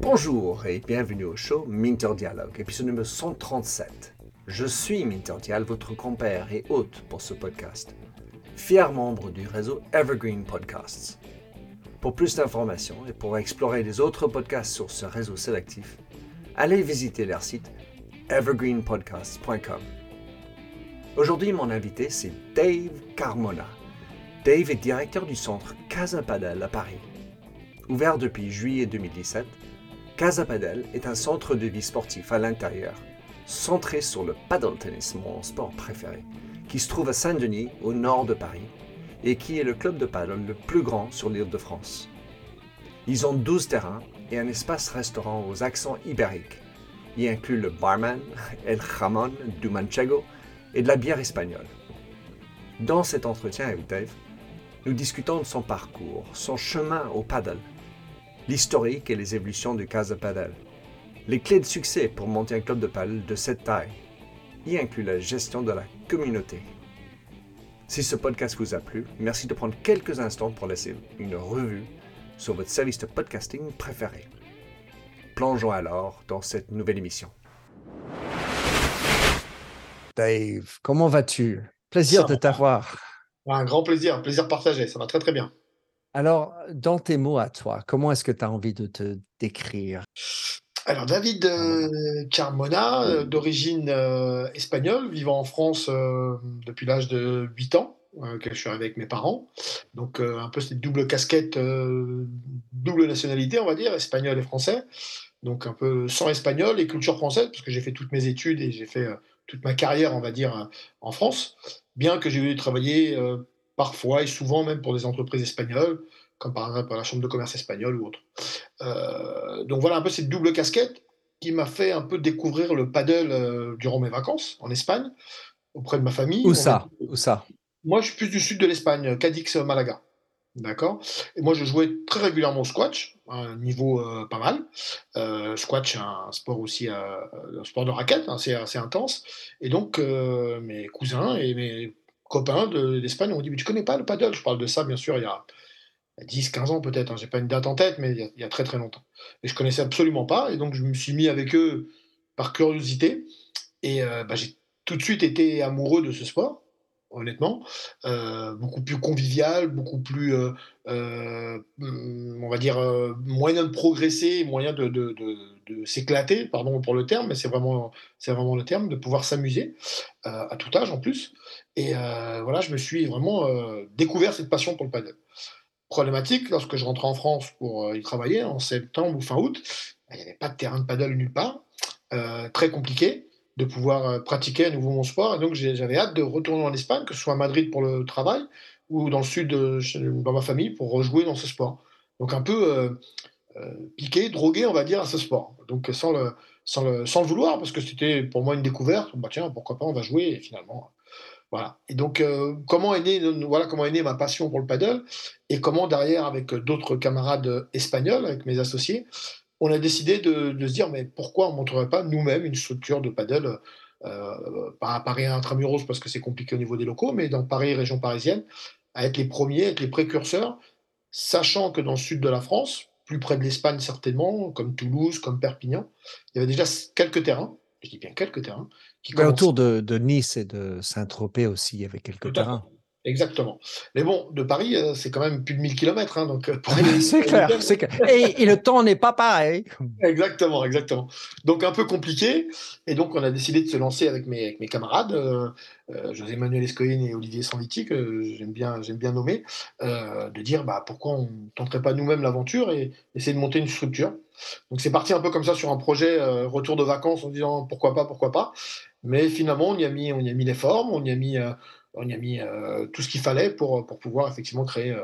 Bonjour et bienvenue au show Minter Dialogue, épisode numéro 137. Je suis Minter Dial, votre compère et hôte pour ce podcast, fier membre du réseau Evergreen Podcasts. Pour plus d'informations et pour explorer les autres podcasts sur ce réseau sélectif, allez visiter leur site evergreenpodcasts.com. Aujourd'hui, mon invité, c'est Dave Carmona. Dave est directeur du centre Casa Padel à Paris. Ouvert depuis juillet 2017, Casa Padel est un centre de vie sportif à l'intérieur, centré sur le paddle tennis, mon sport préféré, qui se trouve à Saint-Denis, au nord de Paris, et qui est le club de paddle le plus grand sur l'île de France. Ils ont 12 terrains et un espace restaurant aux accents ibériques. Il inclut le barman, El Jamon du Manchego, et de la bière espagnole. Dans cet entretien avec Dave, nous discutons de son parcours, son chemin au paddle, l'historique et les évolutions du Casa Paddle, les clés de succès pour monter un club de paddle de cette taille, y inclut la gestion de la communauté. Si ce podcast vous a plu, merci de prendre quelques instants pour laisser une revue sur votre service de podcasting préféré. Plongeons alors dans cette nouvelle émission. Dave, comment vas-tu? Plaisir de t'avoir. Un grand plaisir, plaisir partagé, ça va très très bien. Alors, dans tes mots à toi, comment est-ce que tu as envie de te décrire? Alors, David euh, Carmona, euh, d'origine euh, espagnole, vivant en France depuis l'âge de 8 ans, que je suis avec mes parents. Donc, un peu cette double casquette, double nationalité, on va dire, espagnol et français. Donc, un peu sans espagnol et culture française, parce que j'ai fait toutes mes études et j'ai fait toute ma carrière, on va dire, euh, en France, bien que j'ai eu travailler euh, parfois et souvent même pour des entreprises espagnoles, comme par exemple la Chambre de commerce espagnole ou autre. Euh, donc voilà un peu cette double casquette qui m'a fait un peu découvrir le paddle durant mes vacances en Espagne, auprès de ma famille. Où ça? Où ça? Moi, je suis plus du sud de l'Espagne, Cadix, Malaga. D'accord? Et moi, je jouais très régulièrement au squash, un niveau euh, pas mal. Euh, squash, un sport aussi, euh, un sport de raquette, hein, c'est assez intense. Et donc, mes cousins et mes copains d'Espagne ont dit Mais tu connais pas le paddle Je parle de ça, bien sûr, il y a 10, 15 ans peut-être. Hein, j'ai pas une date en tête, mais il y, a, très très longtemps. Et je connaissais absolument pas. Et donc, je me suis mis avec eux par curiosité. Et bah, j'ai tout de suite été amoureux de ce sport honnêtement, euh, beaucoup plus convivial, beaucoup plus, euh, euh, on va dire, moyen de progresser, moyen de, de, s'éclater, pardon pour le terme, mais c'est vraiment, c'est vraiment le terme, de pouvoir s'amuser à tout âge en plus. Et voilà, je me suis vraiment découvert cette passion pour le paddle. Problématique, lorsque je rentrais en France pour y travailler en septembre ou fin août, il n'y avait pas de terrain de paddle nulle part, très compliqué de pouvoir euh, pratiquer à nouveau mon sport. Et donc j'avais hâte de retourner en Espagne, que ce soit à Madrid pour le travail ou dans le sud, dans ma famille, pour rejouer dans ce sport. Donc un peu euh, euh, piqué, drogué, on va dire, à ce sport. Donc sans le, sans le, sans le vouloir, parce que c'était pour moi une découverte. Bah tiens, pourquoi pas, on va jouer, finalement. Voilà. Et donc, comment, est née, voilà comment est née ma passion pour le paddle et comment derrière, avec d'autres camarades espagnols, avec mes associés, on a décidé de, se dire, mais pourquoi on ne montrerait pas nous-mêmes une structure de paddle, euh, pas à Paris intramuros parce que c'est compliqué au niveau des locaux, mais dans Paris, région parisienne, à être les premiers, être les précurseurs, sachant que dans le sud de la France, plus près de l'Espagne certainement, comme Toulouse, comme Perpignan, il y avait déjà quelques terrains, je dis bien quelques terrains. Qui autour de, Nice et de Saint-Tropez aussi, il y avait quelques terrains. Exactement. Mais bon, de Paris, euh, c'est quand même plus de 1000 km. Hein, donc euh, c'est clair, Et, le temps n'est pas pareil. Exactement, exactement. Donc un peu compliqué. Et donc on a décidé de se lancer avec mes, mes camarades, euh, José Manuel Escoyen et Olivier Sanviti, que j'aime bien, j'aime bien nommer, de dire bah, pourquoi on ne tenterait pas nous-mêmes l'aventure et essayer de monter une structure. Donc c'est parti un peu comme ça sur un projet retour de vacances en disant pourquoi pas, pourquoi pas. Mais finalement, on y a mis, on y a mis les formes, on y a mis on y a mis euh, tout ce qu'il fallait pour, pour pouvoir effectivement créer euh,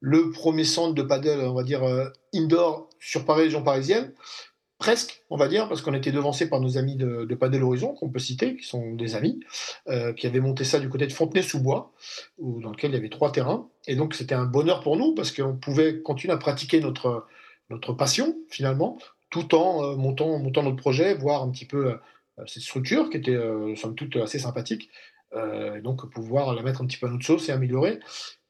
le premier centre de paddle, on va dire, euh, indoor sur Paris, région parisienne. Presque, on va dire, parce qu'on était devancé par nos amis de, de Padel Horizon, qu'on peut citer, qui sont des amis, qui avaient monté ça du côté de Fontenay-sous-Bois, dans lequel il y avait trois terrains. Et donc, c'était un bonheur pour nous, parce qu'on pouvait continuer à pratiquer notre, notre passion, finalement, tout en montant, montant notre projet, voir un petit peu cette structure qui était, somme toute, assez sympathique. Euh, donc pouvoir la mettre un petit peu à notre sauce et améliorer.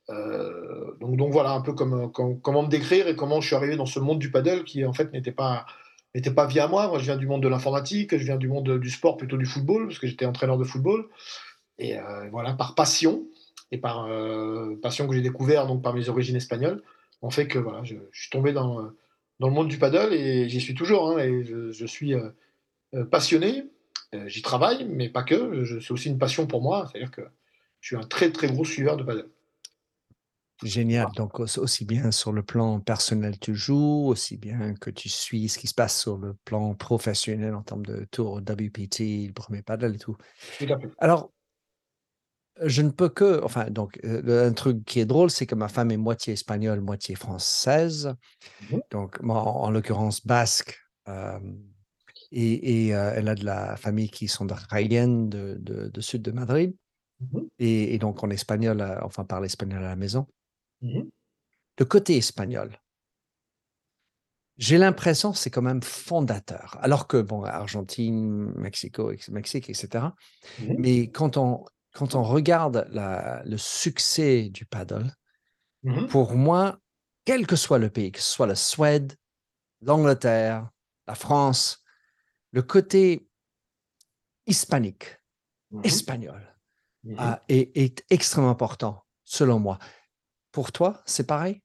donc, donc voilà un peu comme, comment me décrire et comment je suis arrivé dans ce monde du paddle qui en fait n'était pas n'était pas via moi. Moi, je viens du monde de l'informatique, je viens du monde du sport, plutôt du football, parce que j'étais entraîneur de football. Et voilà, par passion, et par passion que j'ai découvert donc par mes origines espagnoles, en fait que voilà, je, suis tombé dans, dans le monde du paddle et j'y suis toujours. Hein, et je, suis passionné, j'y travaille, mais pas que. C'est aussi une passion pour moi, c'est-à-dire que je suis un très très gros suiveur de paddle. Génial. Donc, aussi bien sur le plan personnel, tu joues, aussi bien que tu suis ce qui se passe sur le plan professionnel en termes de tour WPT, le premier paddle et tout. Alors, je ne peux que, enfin, donc, euh, un truc qui est drôle, c'est que ma femme est moitié espagnole, moitié française. Mmh donc, moi, en, l'occurrence, basque. Et, euh, elle a de la famille qui sont de de, de, sud de Madrid. Mmh et, donc, en espagnol, euh, enfin, parle espagnol à la maison. Mmh le côté espagnol, j'ai l'impression que c'est quand même fondateur. Alors que, bon, Argentine, Mexico, Mexique, etc. Mmh Mais quand on, quand on regarde le succès du paddle, pour moi, quel que soit le pays, que ce soit la Suède, l'Angleterre, la France, le côté hispanique, espagnol, est, est extrêmement important, selon moi. Pour toi, c'est pareil?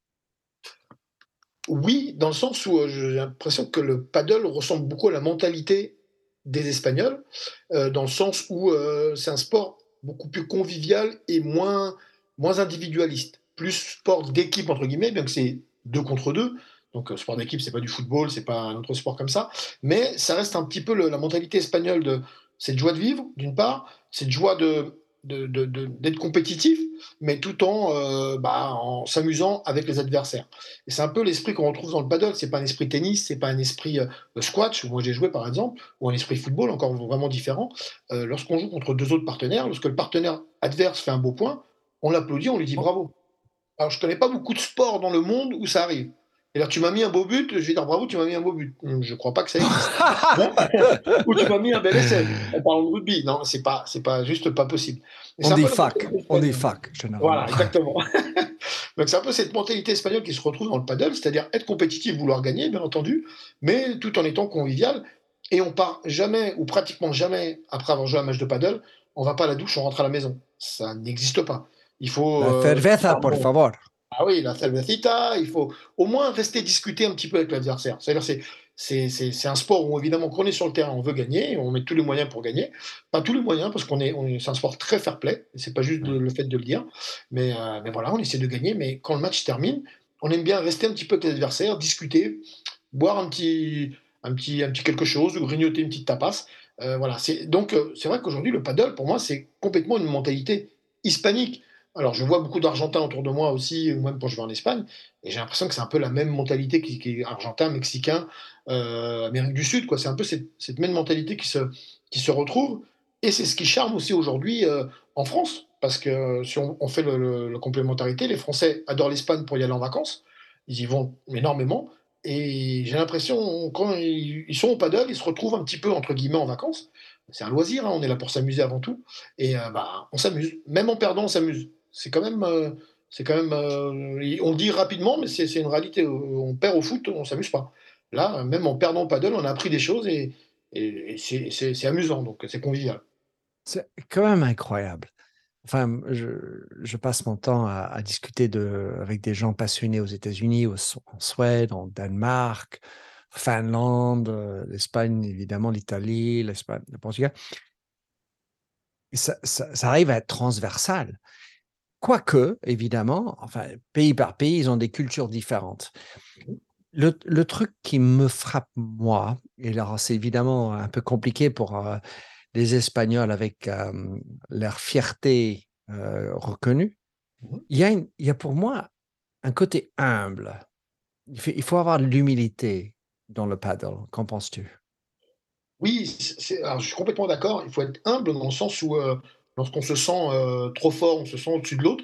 Oui, dans le sens où euh, j'ai l'impression que le paddle ressemble beaucoup à la mentalité des Espagnols, euh, dans le sens où euh, c'est un sport beaucoup plus convivial et moins, moins individualiste. Plus sport d'équipe, entre guillemets, bien que c'est deux contre deux. Donc, sport d'équipe, c'est pas du football, c'est pas un autre sport comme ça. Mais ça reste un petit peu la mentalité espagnole de cette joie de vivre, d'une part, cette joie de d'être compétitif, mais tout en, euh, bah, en s'amusant avec les adversaires. Et c'est un peu l'esprit qu'on retrouve dans le paddle. C'est pas un esprit tennis, c'est pas un esprit euh, squash où moi j'ai joué par exemple, ou un esprit football encore vraiment différent. Euh, lorsqu'on joue contre deux autres partenaires, lorsque le partenaire adverse fait un beau point, on l'applaudit, on lui dit bravo. Alors je connais pas beaucoup de sports dans le monde où ça arrive. Et là, tu m'as mis un beau but, je vais dire bravo, tu m'as mis un beau but. Hum, je ne crois pas que ça existe. Ou tu m'as mis un bel essai. En parlant de rugby. Non, c'est pas, c'est pas juste pas possible. on dit fac. On dit fac, Voilà, exactement. Donc c'est un peu cette mentalité espagnole qui se retrouve dans le paddle, c'est-à-dire être compétitif, vouloir gagner, bien entendu, mais tout en étant convivial. Et on part jamais, ou pratiquement jamais, après avoir joué un match de paddle, on va pas à la douche, on rentre à la maison. Ça n'existe pas. Il faut. La cerveza, por favor. Ah oui, la cervecita, il faut au moins rester discuter un petit peu avec l'adversaire. C'est-à-dire, c'est, c'est, un sport où, évidemment, quand on est sur le terrain, on veut gagner, on met tous les moyens pour gagner. Pas tous les moyens, parce qu'on est, c'est un sport très fair-play, c'est pas juste le fait de le dire. Mais, euh, mais voilà, on essaie de gagner, mais quand le match termine, on aime bien rester un petit peu avec l'adversaire, discuter, boire un petit, un petit, un petit quelque chose, ou grignoter une petite tapas. Euh, voilà, c'est, donc, euh, c'est vrai qu'aujourd'hui, le paddle, pour moi, c'est complètement une mentalité hispanique. Alors, je vois beaucoup d'Argentins autour de moi aussi, ou même quand je vais en Espagne, et j'ai l'impression que c'est un peu la même mentalité qui, est argentin, mexicain, euh, Amérique du Sud. quoi. C'est un peu cette, même mentalité qui se, qui se retrouve, et c'est ce qui charme aussi aujourd'hui euh, en France, parce que si on, fait la complémentarité, les Français adorent l'Espagne pour y aller en vacances, ils y vont énormément, et j'ai l'impression, quand ils, sont au paddle, ils se retrouvent un petit peu, entre guillemets, en vacances. C'est un loisir, hein, on est là pour s'amuser avant tout, et euh, bah, on s'amuse. Même en perdant, on s'amuse c'est quand même, euh, c'est quand même, euh, on dit rapidement, mais c'est une réalité. On perd au foot, on s'amuse pas. Là, même en perdant au paddle, on a appris des choses et, c'est amusant, donc c'est convivial. C'est quand même incroyable. Enfin, je, passe mon temps à, discuter avec des gens passionnés aux États-Unis, en Suède, en Danemark, Finlande, euh, l'Espagne, évidemment, l'Italie, l'Espagne, le Portugal. Ça, arrive à être transversal. Quoique, évidemment, enfin, pays par pays, ils ont des cultures différentes. Le, truc qui me frappe, moi, et là, c'est évidemment un peu compliqué pour euh, les Espagnols avec leur fierté euh, reconnue, mmh il y, a il y a pour moi un côté humble. Il faut, avoir de l'humilité dans le paddle. Qu'en penses-tu? Oui, je suis complètement d'accord. Il faut être humble dans le sens où euh, lorsqu'on se sent euh, trop fort, on se sent au-dessus de l'autre,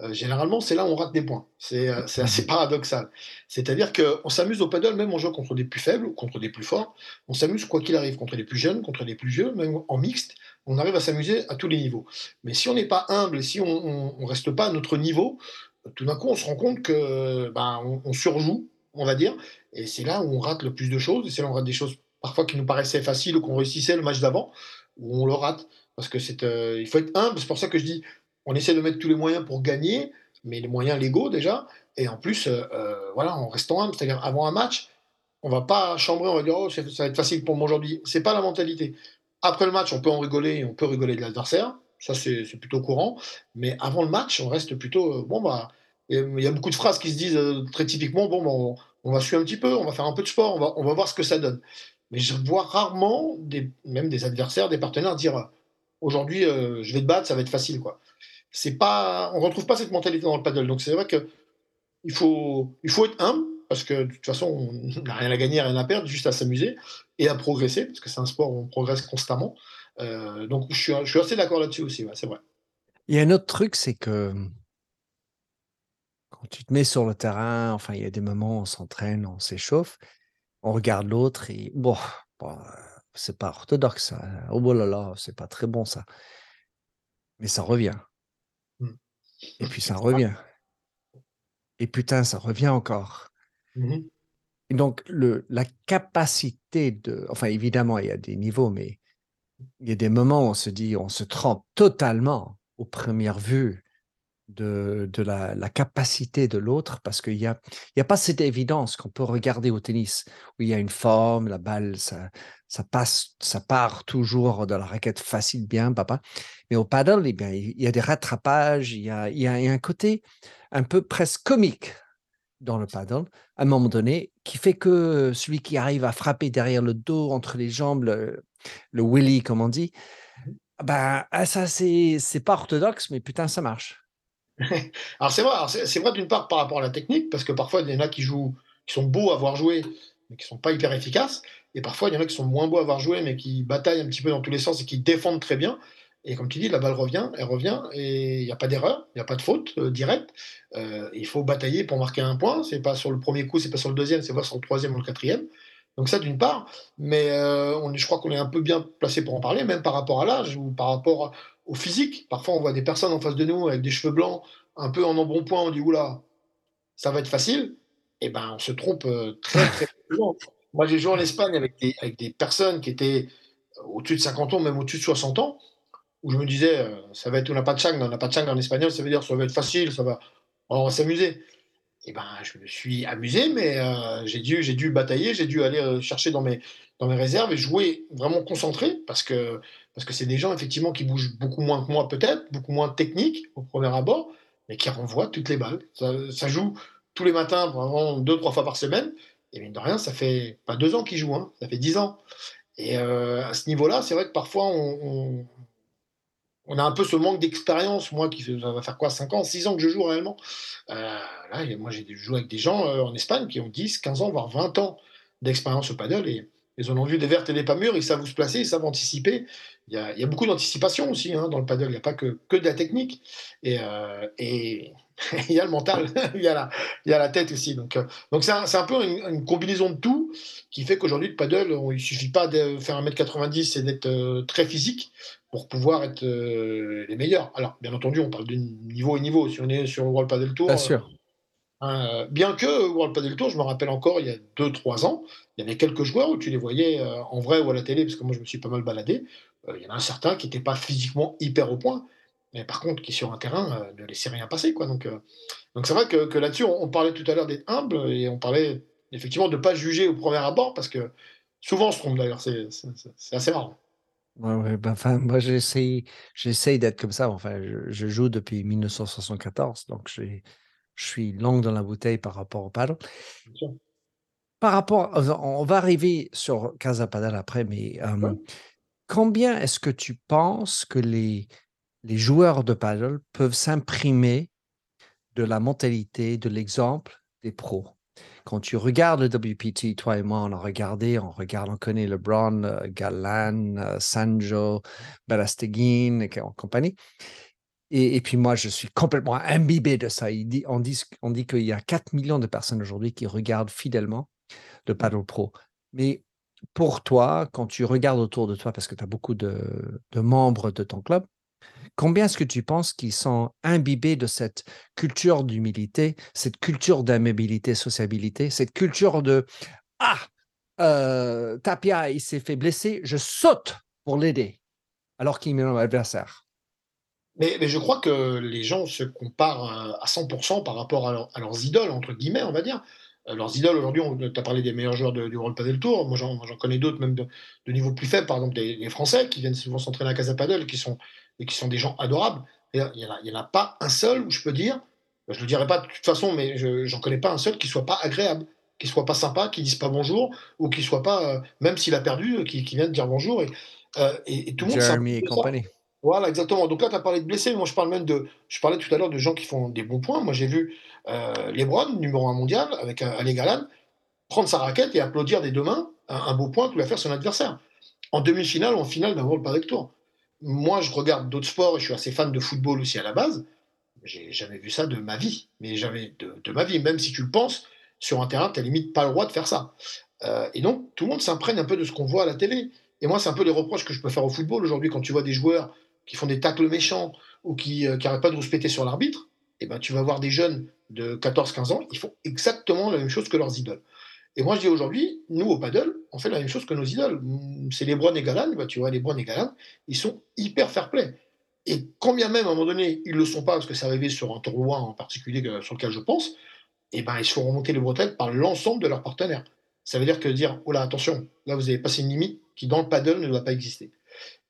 euh, généralement, c'est là où on rate des points. C'est euh, assez mhm. paradoxal. C'est-à-dire qu'on s'amuse au paddle, même en jouant contre des plus faibles, contre des plus forts. On s'amuse quoi qu'il arrive, contre les plus jeunes, contre les plus vieux, même en mixte. On arrive à s'amuser à tous les niveaux. Mais si on n'est pas humble, si on ne reste pas à notre niveau, tout d'un coup, on se rend compte que ben, on, surjoue, on va dire, et c'est là où on rate le plus de choses, et c'est là où on rate des choses parfois qui nous paraissaient faciles ou qu'on réussissait le match d'avant, où on le rate. Parce que c'est, euh, il faut être humble, c'est pour ça que je dis, on essaie de mettre tous les moyens pour gagner, mais les moyens légaux déjà, et en plus, euh, euh, voilà, en restant humble, c'est-à-dire avant un match, on va pas chambrer, on va dire, oh, ça va être facile pour moi aujourd'hui. C'est pas la mentalité. Après le match, on peut en rigoler, on peut rigoler de l'adversaire, ça c'est plutôt courant, mais avant le match, on reste plutôt, bon, bah, il y a beaucoup de phrases qui se disent très typiquement, bon, bah, on, va suivre un petit peu, on va faire un peu de sport, on va, on va voir ce que ça donne. Mais je vois rarement, même des adversaires, des partenaires dire aujourd'hui, euh, je vais te battre, ça va être facile. Quoi. Pas, on retrouve pas cette mentalité dans le paddle. Donc c'est vrai que il faut, il faut être humble parce que de toute façon, on n'a rien à gagner, rien à perdre, juste à s'amuser et à progresser parce que c'est un sport où on progresse constamment. Euh, donc je suis, je suis assez d'accord là-dessus aussi, c'est vrai. Il y a un autre truc, c'est que quand tu te mets sur le terrain, enfin, il y a des moments où on s'entraîne, on s'échauffe, on regarde l'autre et bon, bon c'est pas orthodoxe. Ça. Hein. Oh là là, c'est pas très bon ça. Mais ça revient. Mmh. Et puis ça revient. Et putain, ça revient encore. Mmh et donc, le, la capacité de. Enfin, évidemment, il y a des niveaux, mais il y a des moments où on se dit, on se trompe totalement aux premières vues de, de la, la, capacité de l'autre parce qu'il n'y a, il y a pas cette évidence qu'on peut regarder au tennis où il y a une forme, la balle, ça, ça passe, ça part toujours de la raquette facile, bien, papa. Mais au paddle, eh bien, il y a des rattrapages, il y a, il y a un côté un peu presque comique dans le paddle, à un moment donné, qui fait que celui qui arrive à frapper derrière le dos, entre les jambes, le, le willy, comme on dit, mmh ben, ça, c'est, c'est pas orthodoxe, mais putain, ça marche. alors c'est vrai, c'est vrai d'une part par rapport à la technique, parce que parfois il y en a qui jouent, qui sont beaux à voir jouer, mais qui sont pas hyper efficaces, et parfois il y en a qui sont moins beaux à voir jouer, mais qui bataillent un petit peu dans tous les sens et qui défendent très bien. Et comme tu dis, la balle revient, elle revient, et il n'y a pas d'erreur, il n'y a pas de faute euh, directe. Euh, il faut batailler pour marquer un point. C'est pas sur le premier coup, c'est pas sur le deuxième, c'est pas sur le troisième ou le quatrième. Donc ça d'une part, mais euh, je crois qu'on est un peu bien placé pour en parler, même par rapport à l'âge ou par rapport au physique. Parfois, on voit des personnes en face de nous avec des cheveux blancs, un peu en embonpoint, on dit oula, ça va être facile. Et eh ben, on se trompe euh, très très souvent. Moi, j'ai joué en Espagne avec des, avec des personnes qui étaient au-dessus de 50 ans, même au-dessus de 60 ans, où je me disais, euh, ça va être, on n'a pas de chang, on n'a pas de chang en espagnol, ça veut dire ça va être facile, ça va, on va s'amuser. Et eh ben, je me suis amusé, mais euh, j'ai dû, j'ai dû batailler, j'ai dû aller chercher dans mes, dans mes réserves et jouer vraiment concentré parce que parce que c'est des gens effectivement qui bougent beaucoup moins que moi peut-être, beaucoup moins techniques au premier abord, mais qui renvoient toutes les balles. Ça, joue tous les matins, vraiment deux trois fois par semaine. Et mine de rien, ça fait pas deux ans qu'ils jouent, hein, ça fait dix ans. Et euh, à ce niveau-là, c'est vrai que parfois on, a un peu ce manque d'expérience. Moi, qui ça va faire quoi, 5 ans, 6 ans que je joue réellement. Euh, là, moi, j'ai joué avec des gens euh, en Espagne qui ont 10, 15 ans, voire 20 ans d'expérience au paddle et ils ont vu des vertes et des pas mûres, ils savent où se placer, ils savent anticiper. Il y a, beaucoup d'anticipation aussi hein, dans le paddle, il n'y a pas que, de la technique. Et, euh, il y a le mental, il, y a la, tête aussi. Donc, euh, c'est un, un, peu une, combinaison de tout qui fait qu'aujourd'hui, le paddle, il ne suffit pas de faire 1m90 et d'être euh, très physique pour pouvoir être les meilleurs. Alors, bien entendu, on parle de niveau et niveau. Si on est sur le World Paddle Tour, bien sûr. Euh, bien que World Padel Tour, je me rappelle encore, il y a 2-3 ans, il y avait quelques joueurs où tu les voyais euh, en vrai ou à la télé, parce que moi je me suis pas mal baladé. Euh, il y en a un certain qui n'était pas physiquement hyper au point, mais par contre qui sur un terrain ne laissait rien passer. Quoi. Donc donc c'est vrai que, là-dessus, on, parlait tout à l'heure d'être humble et on parlait effectivement de ne pas juger au premier abord, parce que souvent on se trompe d'ailleurs, c'est assez rare. Ouais, ouais, ben, enfin, moi j'essaye d'être comme ça. Enfin, je, je, joue depuis 1974, donc j'ai je suis longue dans la bouteille par rapport au paddle. Par rapport, on va arriver sur Casa Paddle après, mais combien est-ce que tu penses que les, les joueurs de paddle peuvent s'imprimer de la mentalité, de l'exemple des pros? Quand tu regardes le WPT, toi et moi, on a regardé, on regarde, on connaît LeBron, euh, Galan, euh, Sanjo, Balasteguin et compagnie. Et, puis moi, je suis complètement imbibé de ça. Il dit, on dit, on dit qu'il y a 4 millions de personnes aujourd'hui qui regardent fidèlement le mmh. Paddle Pro. Mais pour toi, quand tu regardes autour de toi, parce que tu as beaucoup de, membres de ton club, Combien est-ce que tu penses qu'ils sont imbibés de cette culture d'humilité, cette culture d'amabilité, sociabilité, cette culture de Ah, euh, Tapia, il s'est fait blesser, je saute pour l'aider, alors qu'il met un adversaire. Mais, mais, je crois que les gens se comparent euh, à 100% par rapport à, leurs idoles, entre guillemets, on va dire. Euh, leurs idoles, aujourd'hui, tu as parlé des meilleurs joueurs du World Padel Tour. Moi, j'en connais d'autres, même de, niveau plus faible, par exemple, des, Français qui viennent souvent s'entraîner à Casa Padel qui sont, et qui sont des gens adorables. Il n'y en, a pas un seul où je peux dire, je ne le dirai pas de toute façon, mais je n'en connais pas un seul qui soit pas agréable qui soit pas sympa, qui dise pas bonjour, ou qui soit pas, euh, même s'il a perdu, qui, qui vient de dire bonjour. Et, et, tout le monde. Jeremy et compagnie. Voilà, exactement. Donc là, tu as parlé de blessés, moi je parle même de. Je parlais tout à l'heure de gens qui font des bons points. Moi j'ai vu euh, Lebron, numéro 1 mondial, avec euh, Ali prendre sa raquette et applaudir des deux mains un, beau point qu'il va faire son adversaire. En demi-finale ou en finale d'un World Padel Tour. Moi, je regarde d'autres sports et je suis assez fan de football aussi à la base. J'ai jamais vu ça de ma vie, mais j'avais de, de, ma vie, même si tu le penses, sur un terrain, tu n'as limite pas le droit de faire ça. Euh, et donc, tout le monde s'imprègne un peu de ce qu'on voit à la télé. Et moi, c'est un peu les reproches que je peux faire au football aujourd'hui quand tu vois des joueurs qui font des tacles méchants ou qui n'arrêtent euh, pas de rouspéter sur l'arbitre. Eh ben, tu vas voir des jeunes de 14-15 ans, ils font exactement la même chose que leurs idoles. Et moi, je dis aujourd'hui, nous, au paddle, on fait la même chose que nos idoles. C'est les Lebron et Galan, bah, tu vois, les Lebron et Galan, ils sont hyper fair-play. Et quand bien même, à un moment donné, ils ne le sont pas, parce que c'est arrivé sur un tournoi en particulier sur lequel je pense, eh ben, ils se font remonter les bretelles par l'ensemble de leurs partenaires. Ça veut dire que dire, oh là, attention, là, vous avez passé une limite qui, dans le paddle, ne doit pas exister.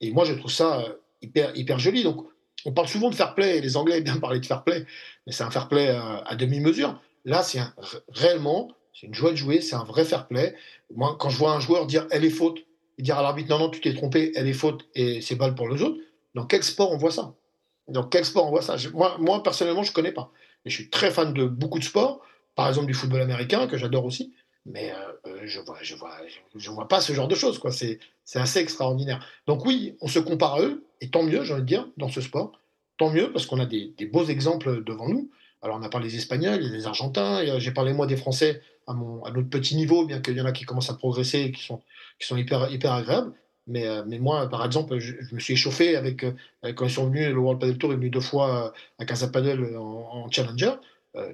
Et moi, je trouve ça euh, hyper, joli. Donc, on parle souvent de fair play, les Anglais aiment bien parler de fair play, mais c'est un fair play à demi-mesure. Là, c'est réellement, c'est une joie de jouer, c'est un vrai fair play. Moi, quand je vois un joueur dire elle est faute, et dire à l'arbitre non, non, tu t'es trompé, elle est faute, et c'est balle pour les autres, dans quel sport on voit ça? Dans quel sport on voit ça? Moi, moi, personnellement, je ne connais pas je suis très fan de beaucoup de sports, par exemple du football américain, que j'adore aussi, mais euh, euh, je vois, je vois, je, vois pas ce genre de choses, quoi. C'est, c'est assez extraordinaire. Donc oui, on se compare à eux, et tant mieux, j'ai envie de dire, dans ce sport. Tant mieux, parce qu'on a des, beaux exemples devant nous. Alors on a parlé des Espagnols, des Argentins, j'ai parlé moi des Français à, mon, à notre petit niveau, bien qu'il y en a qui commencent à progresser et qui sont, qui sont hyper, hyper agréables. Mais, euh, mais, moi, par exemple, je, me suis échauffé avec, quand ils sont venus, le World Padel Tour est venu deux fois à Casa Padel en, Challenger.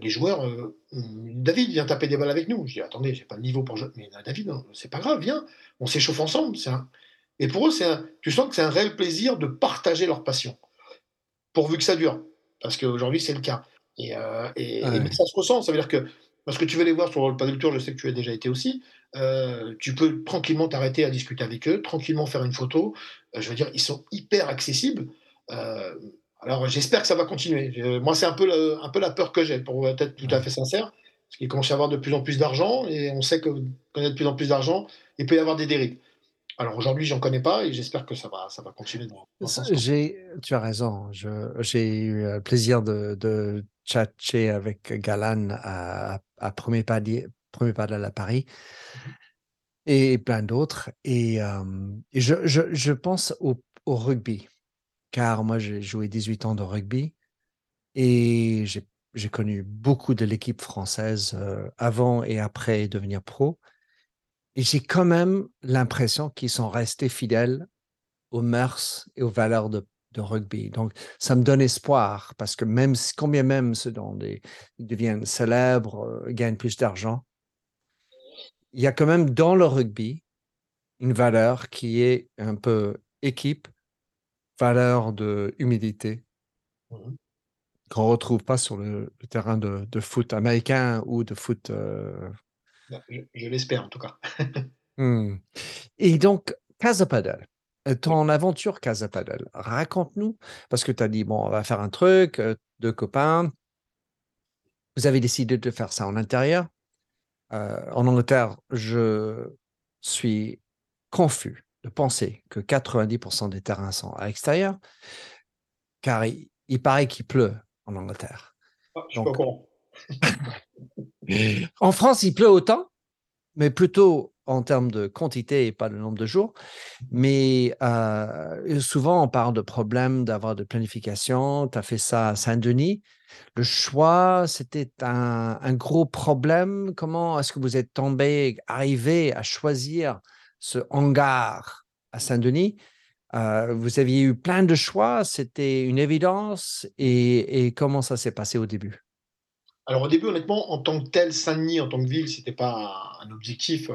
Les joueurs, David, viens taper des balles avec nous. Je dis, attendez, j'ai pas le niveau pour jouer. Mais David, c'est pas grave, viens, on s'échauffe ensemble. Et pour eux, un, tu sens que c'est un réel plaisir de partager leur passion, pourvu que ça dure. Parce qu'aujourd'hui, c'est le cas. Et, et, ça se ressent. Ça veut dire que, parce que tu veux les voir sur le Padel Tour, je sais que tu as déjà été aussi, euh, tu peux tranquillement t'arrêter à discuter avec eux, tranquillement faire une photo. Euh, je veux dire, ils sont hyper accessibles. Euh, alors j'espère que ça va continuer. moi, c'est un, peu un peu la peur que j'ai, pour être tout à fait sincère, parce qu'il commence à y avoir de plus en plus d'argent, et on sait que quand il y a de plus en plus d'argent, il peut y avoir des dérives. Alors aujourd'hui, j'en connais pas et j'espère que ça va, ça va continuer. tu as raison. J'ai eu le plaisir de, de chatcher avec Galan à, à premier, pas, premier pas de la Paris et plein d'autres. Et, je, je, pense au, au, rugby, car moi j'ai joué 18 ans de rugby et j'ai connu beaucoup de l'équipe française avant et après devenir pro. Et j'ai quand même l'impression qu'ils sont restés fidèles aux mœurs et aux valeurs de, rugby. Donc, ça me donne espoir parce que même combien même ceux dont ils deviennent célèbres, gagnent plus d'argent, il y a quand même dans le rugby une valeur qui est un peu équipe, valeur de humilité, mmh qu'on ne retrouve pas sur le, terrain de, foot américain ou de foot. Euh bah, je, l'espère en tout cas. Mmh. Et donc, Casa Padel, euh, ton aventure Casa Padel, raconte-nous, parce que tu as dit, bon, on va faire un truc, euh, deux copains. Vous avez décidé de faire ça en intérieur euh, en Angleterre, je suis confus de penser que 90% des terrains sont à l'extérieur, car il, paraît qu'il pleut en Angleterre. Ah, en France, il pleut autant, mais plutôt en termes de quantité et pas de nombre de jours. Mais euh, souvent, on parle de problèmes d'avoir de planification. Tu as fait ça à Saint-Denis. Le choix, c'était un, gros problème. Comment est-ce que vous êtes tombé, arrivé à choisir ce hangar à Saint-Denis vous aviez eu plein de choix, c'était une évidence. Et, comment ça s'est passé au début? Alors au début, honnêtement, en tant que tel, Saint-Denis, en tant que ville, c'était pas un objectif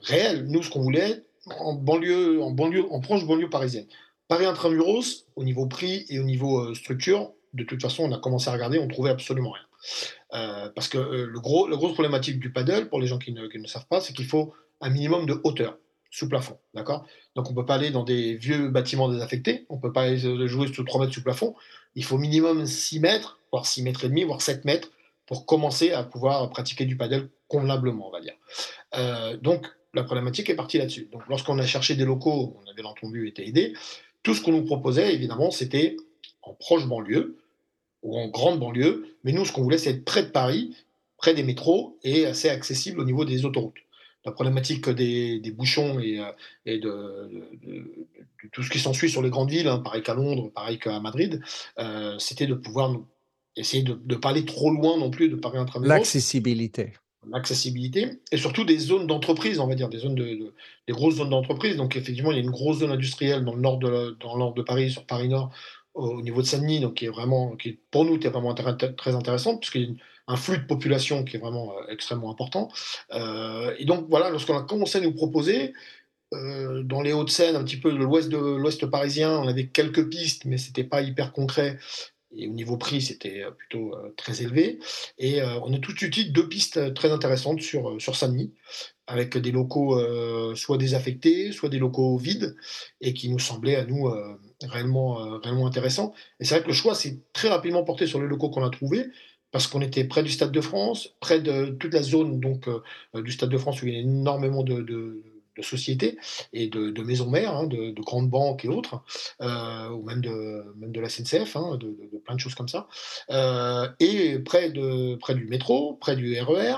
réel. Nous, ce qu'on voulait, en banlieue, en banlieue, en proche banlieue parisienne. Paris intramuros, au niveau prix et au niveau structure, de toute façon, on a commencé à regarder, on trouvait absolument rien. Euh, parce que euh, le gros, la grosse problématique du paddle, pour les gens qui ne, qui ne savent pas, c'est qu'il faut un minimum de hauteur sous plafond. D'accord? Donc on ne peut pas aller dans des vieux bâtiments désaffectés, on ne peut pas aller jouer sous 3 mètres sous plafond. Il faut minimum 6 mètres, voire 6 mètres et demi, voire 7 mètres pour commencer à pouvoir pratiquer du paddle convenablement, on va dire. Euh, donc la problématique est partie là-dessus. Donc lorsqu'on a cherché des locaux, on avait entendu été aidé, tout ce qu'on nous proposait, évidemment, c'était en proche banlieue, ou en grande banlieue. Mais nous, ce qu'on voulait, c'est être près de Paris, près des métros et assez accessible au niveau des autoroutes. La problématique des, bouchons et, euh, de, tout ce qui s'ensuit sur les grandes villes, hein, pareil qu'à Londres, pareil qu'à Madrid, euh, c'était de pouvoir essayer de ne pas aller trop loin non plus de Paris intramuros. L'accessibilité. L'accessibilité et surtout des zones d'entreprise, on va dire, des zones de, des grosses zones d'entreprise. Donc effectivement, il y a une grosse zone industrielle dans le nord de, dans le nord de Paris, sur Paris Nord, au niveau de Saint-Denis, donc qui est vraiment, qui pour nous, est vraiment très intéressant, puisqu'il y a un flux de population qui est vraiment euh, extrêmement important. Euh, et donc voilà, lorsqu'on a commencé à nous proposer, euh, dans les Hauts-de-Seine, un petit peu de l'ouest parisien, on avait quelques pistes, mais c'était pas hyper concret. Et au niveau prix, c'était plutôt très élevé. Et on a tout de suite deux pistes très intéressantes sur, sur Saint-Denis, avec des locaux soit désaffectés, soit des locaux vides, et qui nous semblaient à nous réellement, réellement intéressant. Et c'est vrai que le choix s'est très rapidement porté sur les locaux qu'on a trouvés, parce qu'on était près du Stade de France, près de toute la zone donc, euh, du Stade de France où il y a énormément de, sociétés et de, maisons mères, hein, de, grandes banques et autres, euh, ou même de, la SNCF, hein, de, plein de choses comme ça. et près, de, près du métro, près du RER, e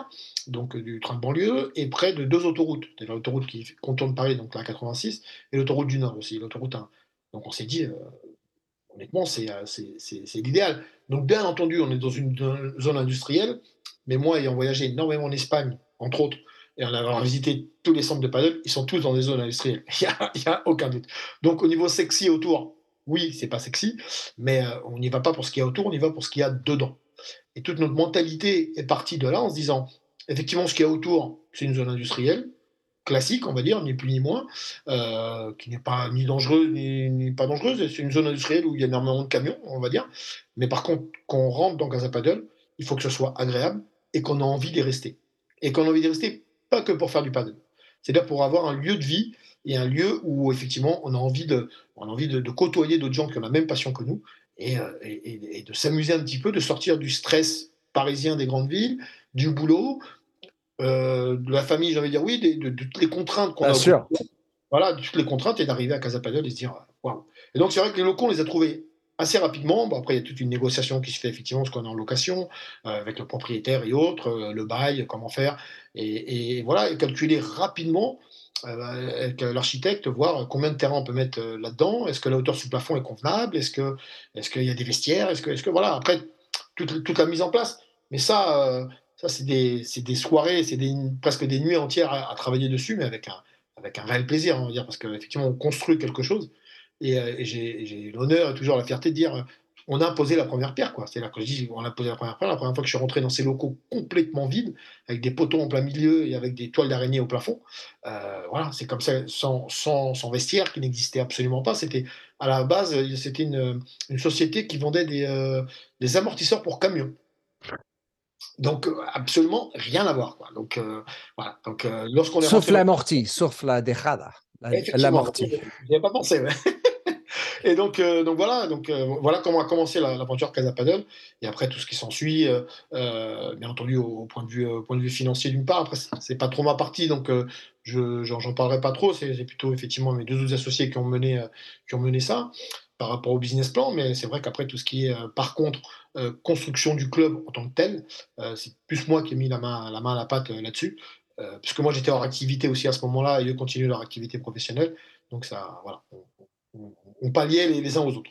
donc du train de banlieue, et près de deux autoroutes. L'autoroute qui contourne Paris, donc la 86, et l'autoroute du Nord aussi, l'autoroute 1. Donc on s'est dit, euh, honnêtement, euh, c'est l'idéal. Donc bien entendu, on est dans une, zone industrielle, mais moi, ayant voyagé énormément en Espagne, entre autres, et en avoir visité tous les centres de paddle, ils sont tous dans des zones industrielles. Il n'y a, aucun doute. Donc au niveau sexy autour, oui, c'est pas sexy, mais euh, on n'y va pas pour ce qu'il y a autour, on y va pour ce qu'il y a dedans. Et toute notre mentalité est partie de là en se disant, effectivement, ce qu'il y a autour, c'est une zone industrielle, classique, on va dire, ni plus ni moins, euh, qui n'est pas ni dangereuse ni, pas dangereuse. C'est une zone industrielle où il y a énormément de camions, on va dire. Mais par contre, quand on rentre dans Casa Paddle, il faut que ce soit agréable et qu'on a envie d'y rester. Et qu'on a envie d'y rester, pas que pour faire du paddle. C'est-à-dire pour avoir un lieu de vie et un lieu où effectivement on a envie de, on a envie de, côtoyer d'autres gens qui ont la même passion que nous et, euh, et de s'amuser un petit peu, de sortir du stress parisien des grandes villes, du boulot, euh, de la famille, j'ai envie de dire oui, de, toutes les contraintes qu'on a. Sûr. Voilà, toutes les contraintes et d'arriver à Casapadel et se dire waouh. Et donc c'est vrai que les locaux, on les a trouvés assez rapidement. Bon, après, il y a toute une négociation qui se fait effectivement, ce qu'on est en location, euh, avec le propriétaire et autres, euh, le bail, comment faire. Et, voilà, et calculer rapidement avec l'architecte, voir combien de terrain on peut mettre là-dedans. Est-ce que la hauteur sous plafond est convenable? Est-ce qu'il est qu'il y a des vestiaires? Est-ce que, est que, voilà, après, toute, toute, la mise en place. Mais ça, ça, c'est des, soirées, c'est presque des nuits entières à, travailler dessus, mais avec un, avec réel plaisir, on va dire, parce qu'effectivement, on construit quelque chose. Et, euh, j'ai l'honneur et toujours la fierté de dire euh, on a posé la première pierre. C'est là que je dis on a posé la première pierre. La première fois que je suis rentré dans ces locaux complètement vides, avec des poteaux en plein milieu et avec des toiles d'araignée au plafond, euh, voilà, c'est comme ça, sans, vestiaire qui n'existait absolument pas. C'était à la base, c'était une, société qui vendait des amortisseurs pour camions. Donc, euh, absolument rien à voir. Quoi. Donc, euh, voilà. Donc, euh, lorsqu'on est sauf l'amorti, sauf la dejada. L'amorti. J'y ai pas pensé. Et donc, donc voilà, donc voilà comment a commencé l'aventure Casa Paddle. Et après tout ce qui s'ensuit, bien entendu au, point de vue, point de vue financier d'une part. Après, c'est pas trop ma partie, donc je j'en parlerai pas trop. C'est plutôt effectivement mes deux autres associés qui ont mené, qui ont mené ça par rapport au business plan. Mais c'est vrai qu'après tout ce qui est, par contre, euh, construction du club en tant que tel. Euh, c'est plus moi qui ai mis la main, la main à la pâte euh, là-dessus, puisque moi j'étais en activité aussi à ce moment-là et eux continuent leur activité professionnelle. Donc ça, voilà, on, palliait les, les uns aux autres.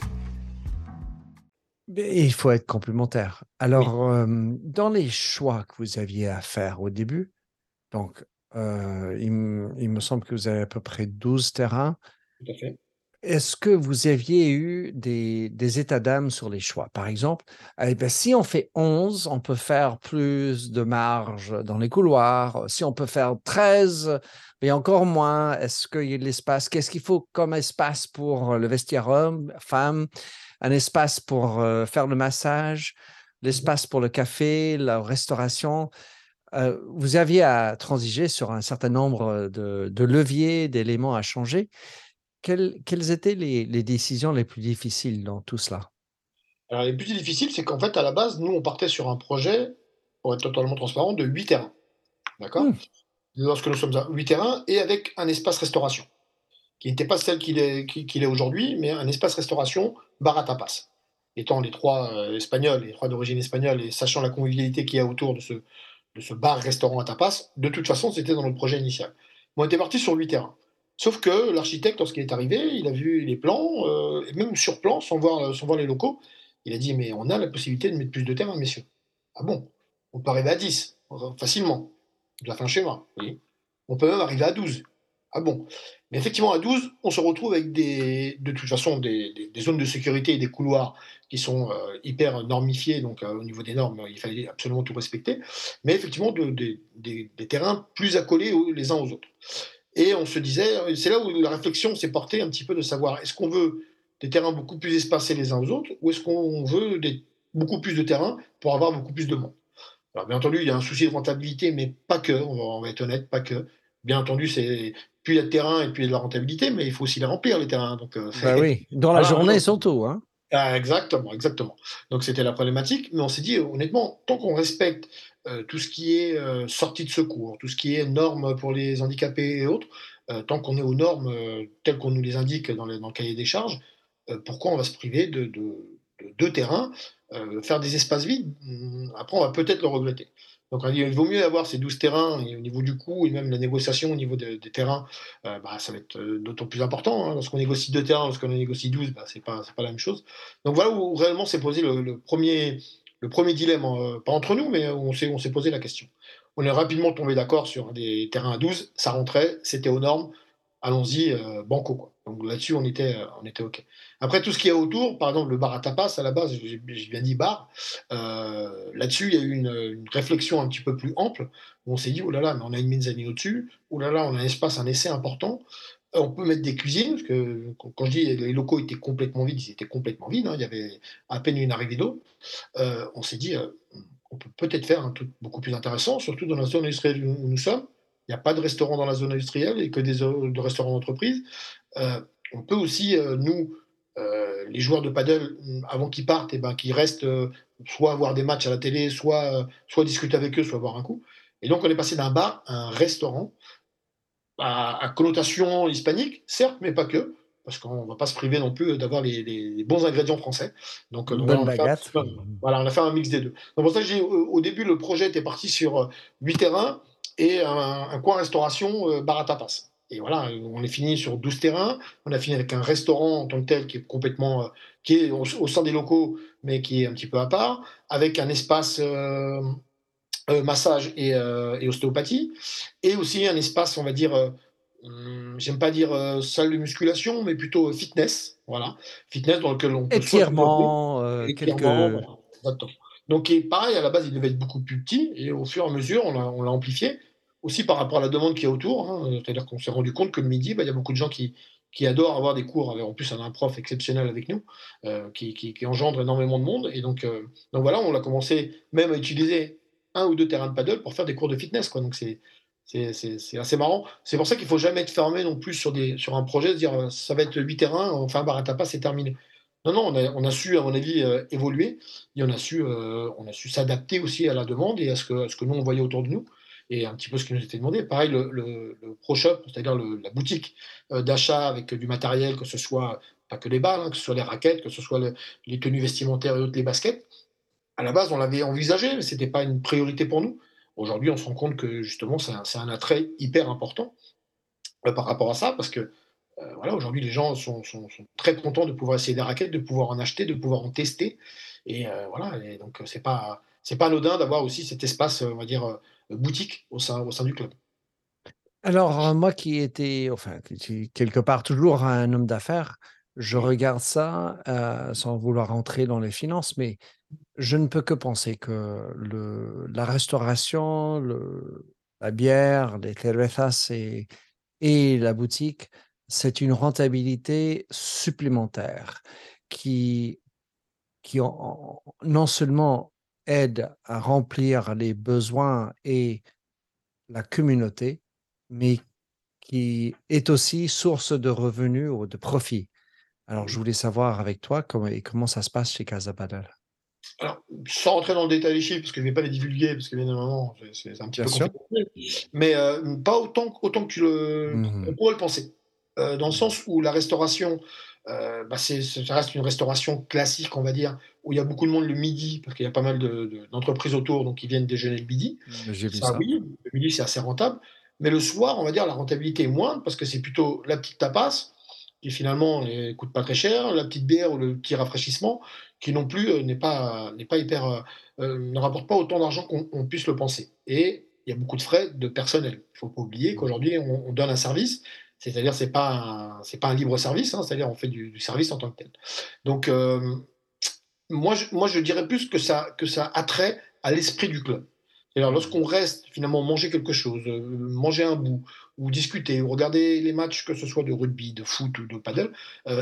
Il faut être complémentaire. Alors, euh, dans les choix que vous aviez à faire au début, donc, euh, il, me semble que vous avez à peu près 12 terrains. Tout à fait. Est-ce que vous aviez eu des, états d'âme sur les choix? Par exemple, eh ben, si on fait 11, on peut faire plus de marge dans les couloirs. Si on peut faire 13, mais encore moins, est-ce qu'il y a de l'espace? Qu'est-ce qu'il faut comme espace pour le vestiaire homme, femme? Un espace pour euh, faire le massage L'espace pour le café, la restauration euh, vous aviez à transiger sur un certain nombre de, leviers, d'éléments à changer. Quelles, étaient les, décisions les plus difficiles dans tout cela? Alors, les plus difficiles, c'est qu'en fait, à la base, nous, on partait sur un projet, pour être totalement transparent, de 8 terrains. D'accord? Mmh. Lorsque nous sommes à 8 terrains et avec un espace restauration, qui n'était pas celle qu'il est, est aujourd'hui, mais un espace restauration bar à tapas. Étant les trois euh, espagnols, les trois d'origine espagnole, et sachant la convivialité qu'il y a autour de ce, de ce bar-restaurant à tapas, de toute façon, c'était dans notre projet initial. on était parti sur huit terrains. Sauf que l'architecte, lorsqu'il est arrivé, il a vu les plans, euh, et même sur plan, sans voir, sans voir les locaux, il a dit Mais on a la possibilité de mettre plus de terrains, messieurs. Ah bon? On peut arriver à 10, facilement. Il a fait un schéma. Oui. On peut même arriver à 12. Ah bon Mais effectivement, à 12, on se retrouve avec des, de toute façon des, zones de sécurité et des couloirs qui sont euh, hyper normifiés, donc euh, au niveau des normes, il fallait absolument tout respecter, mais effectivement des terrains plus accolés les uns aux autres. Et on se disait, c'est là où la réflexion s'est portée un petit peu de savoir, est-ce qu'on veut des terrains beaucoup plus espacés les uns aux autres, ou est-ce qu'on veut des, beaucoup plus de terrains pour avoir beaucoup plus de monde? Alors, bien entendu, il y a un souci de rentabilité, mais pas que, on va être honnête, pas que. Bien entendu, c'est puis il y a de terrain et puis il y a de la rentabilité, mais il faut aussi les remplir, les terrains. Donc, euh, bah oui, dans la journée surtout. Hein. Ah, exactement, exactement. Donc c'était la problématique, mais on s'est dit, honnêtement, tant qu'on respecte euh, tout ce qui est euh, sortie de secours, tout ce qui est normes pour les handicapés et autres, tant qu'on est aux normes telles qu'on nous les indique dans, dans, le cahier des charges, pourquoi on va se priver de deux terrains Faire des espaces vides, hmm, après on va peut-être le regretter. Donc il vaut mieux avoir ces 12 terrains au niveau du coût et même la négociation au niveau des terrains, euh, bah, ça va être euh, d'autant plus important. Hein. Lorsqu'on négocie deux terrains, lorsqu'on négocie 12, bah, ce n'est pas, pas la même chose. Donc voilà où réellement s'est posé le, premier, le premier dilemme, euh, pas entre nous, mais on s'est, on s'est posé la question. On est rapidement tombé d'accord sur des terrains à 12, ça rentrait, c'était aux normes, allons-y, banco. Quoi. Donc là-dessus, on était, on était OK. Après, tout ce qu'il y a autour, par exemple, le bar à tapas, à la base, j'ai bien dit bar, euh, là-dessus, il y a eu une, réflexion un petit peu plus ample, où on s'est dit, oh là là, mais on a une mezzanine au-dessus, oh là là, on a un espace, un essai important, on peut mettre des cuisines, parce que quand je dis les locaux étaient complètement vides, ils étaient complètement vides, hein, il y avait à peine une arrivée d'eau, euh, on s'est dit, euh, on peut peut-être faire un truc beaucoup plus intéressant, surtout dans la zone industrielle où nous sommes, il n'y a pas de restaurant dans la zone industrielle et que des de restaurants d'entreprise. On peut aussi, nous, euh, les joueurs de paddle, avant qu'ils partent, et eh ben, qu'ils restent euh, soit voir des matchs à la télé, soit, euh, soit discuter avec eux, soit boire un coup. Et donc, on est passé d'un bar à un restaurant à, connotation hispanique, certes, mais pas que, parce qu'on ne va pas se priver non plus d'avoir les, bons ingrédients français. Donc, on, a fait un, voilà, on a fait un mix des deux. Donc, pour ça, j'ai, au, début, le projet était parti sur 8 terrains et un, coin restauration bar à tapas. Et voilà, on est fini sur 12 terrains. On a fini avec un restaurant en tant que tel qui est complètement, euh, qui est au, sein des locaux, mais qui est un petit peu à part, avec un espace euh, euh, massage et, ostéopathie, et aussi un espace, on va dire, hum, j'aime pas dire salle de musculation, mais plutôt fitness. Voilà, fitness dans lequel on peut étirement, quelques... Donc, pareil, à la base, il devait être beaucoup plus petit, et au fur et à mesure, on l'a amplifié aussi par rapport à la demande qu'il y a autour. Hein. C'est-à-dire qu'on s'est rendu compte que le midi, bah, il y a beaucoup de gens qui, adorent avoir des cours. En plus, on a un prof exceptionnel avec nous euh, qui, engendre énormément de monde. Et donc, euh, donc voilà, on a commencé même à utiliser un ou deux terrains de paddle pour faire des cours de fitness. Donc c'est, assez marrant. C'est pour ça qu'il ne faut jamais être fermé non plus sur, un projet, se dire euh, ça va être huit terrains, enfin bar à tapas, c'est terminé. Non, non, on a, on su, à mon avis, évoluer et on a su, on su s'adapter aussi à la demande et à ce que nous, on voyait autour de nous. Et un petit peu ce qui nous était demandé. Pareil, le, Pro Shop, c'est-à-dire la boutique euh, d'achat avec du matériel, que ce soit pas que les balles, hein, que ce soit les raquettes, que ce soit les tenues vestimentaires et autres, les baskets. À la base, on l'avait envisagé, mais ce n'était pas une priorité pour nous. Aujourd'hui, on se rend compte que justement, c'est un, attrait hyper important euh, par rapport à ça, parce que euh, voilà, aujourd'hui, les gens sont, très contents de pouvoir essayer des raquettes, de pouvoir en acheter, de pouvoir en tester. Et voilà, et donc c'est pas c'est pas anodin d'avoir aussi cet espace, on va dire, boutique au sein, au sein du club. Alors, moi qui étais, enfin, quelque part toujours un homme d'affaires, je regarde ça sans vouloir rentrer dans les finances, mais je ne peux que penser que le, la restauration, le, la bière, les cervezas et, et la boutique, c'est une rentabilité supplémentaire qui, qui non seulement aide à remplir les besoins et la communauté, mais qui est aussi source de revenus ou de profit. Alors, je voulais savoir avec toi comment, comment ça se passe chez Casa alors, sans rentrer dans le détail des chiffres, parce que je ne vais pas les divulguer, parce que bien évidemment, c'est un petit peu compliqué, mais euh, pas autant, autant que tu le, on pourrait le penser. Euh, dans le sens où la restauration, euh, bah ça reste une restauration classique, on va dire, où il y a beaucoup de monde le midi, parce qu'il y a pas mal d'entreprises autour, donc ils viennent déjeuner le midi. J'ai vu ça, Oui, le midi, c'est assez rentable. Mais le soir, on va dire, la rentabilité est moindre, parce que c'est plutôt la petite tapas, qui finalement ne coûte pas très cher, la petite bière ou le petit rafraîchissement, qui non plus euh, n'est pas, n'est pas hyper, euh, euh, ne rapporte pas autant d'argent qu'on puisse le penser. Et il y a beaucoup de frais de personnel. Il ne faut pas oublier qu'aujourd'hui, on, donne un service, c'est-à-dire c'est pas c'est pas un libre service, hein, c'est-à-dire on fait du, service en tant que tel. Donc moi, je, moi, je dirais plus que ça, que ça a trait à l'esprit du club. Alors, lorsqu'on reste finalement manger quelque chose, manger un bout, ou discuter, ou regarder les matchs, que ce soit de rugby, de foot ou de paddle,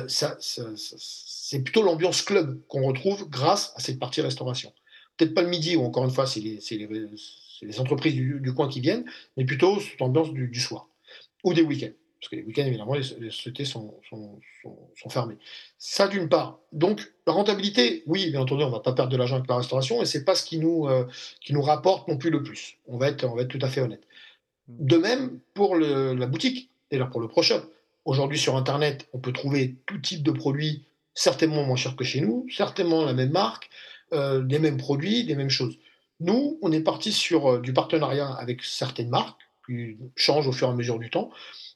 ça, c'est plutôt l'ambiance club qu'on retrouve grâce à cette partie restauration. Peut-être pas le midi, où encore une fois, c'est les, entreprises du, coin qui viennent, mais plutôt cette ambiance du, soir ou des week-ends. Parce que les week-ends, évidemment, les, sociétés sont, fermées. Ça, d'une part. Donc, la rentabilité, oui, bien entendu, on ne va pas perdre de l'argent avec la restauration, et ce n'est pas ce qui nous, euh, qui nous rapporte non plus le plus. On va être, on va être tout à fait honnête. De même pour la boutique, et là pour le Pro Shop. Aujourd'hui, sur Internet, on peut trouver tout type de produits certainement moins cher que chez nous, certainement la même marque, euh, des mêmes produits, des mêmes choses. Nous, on est parti sur euh, du partenariat avec certaines marques, qui changent au fur et à mesure du temps,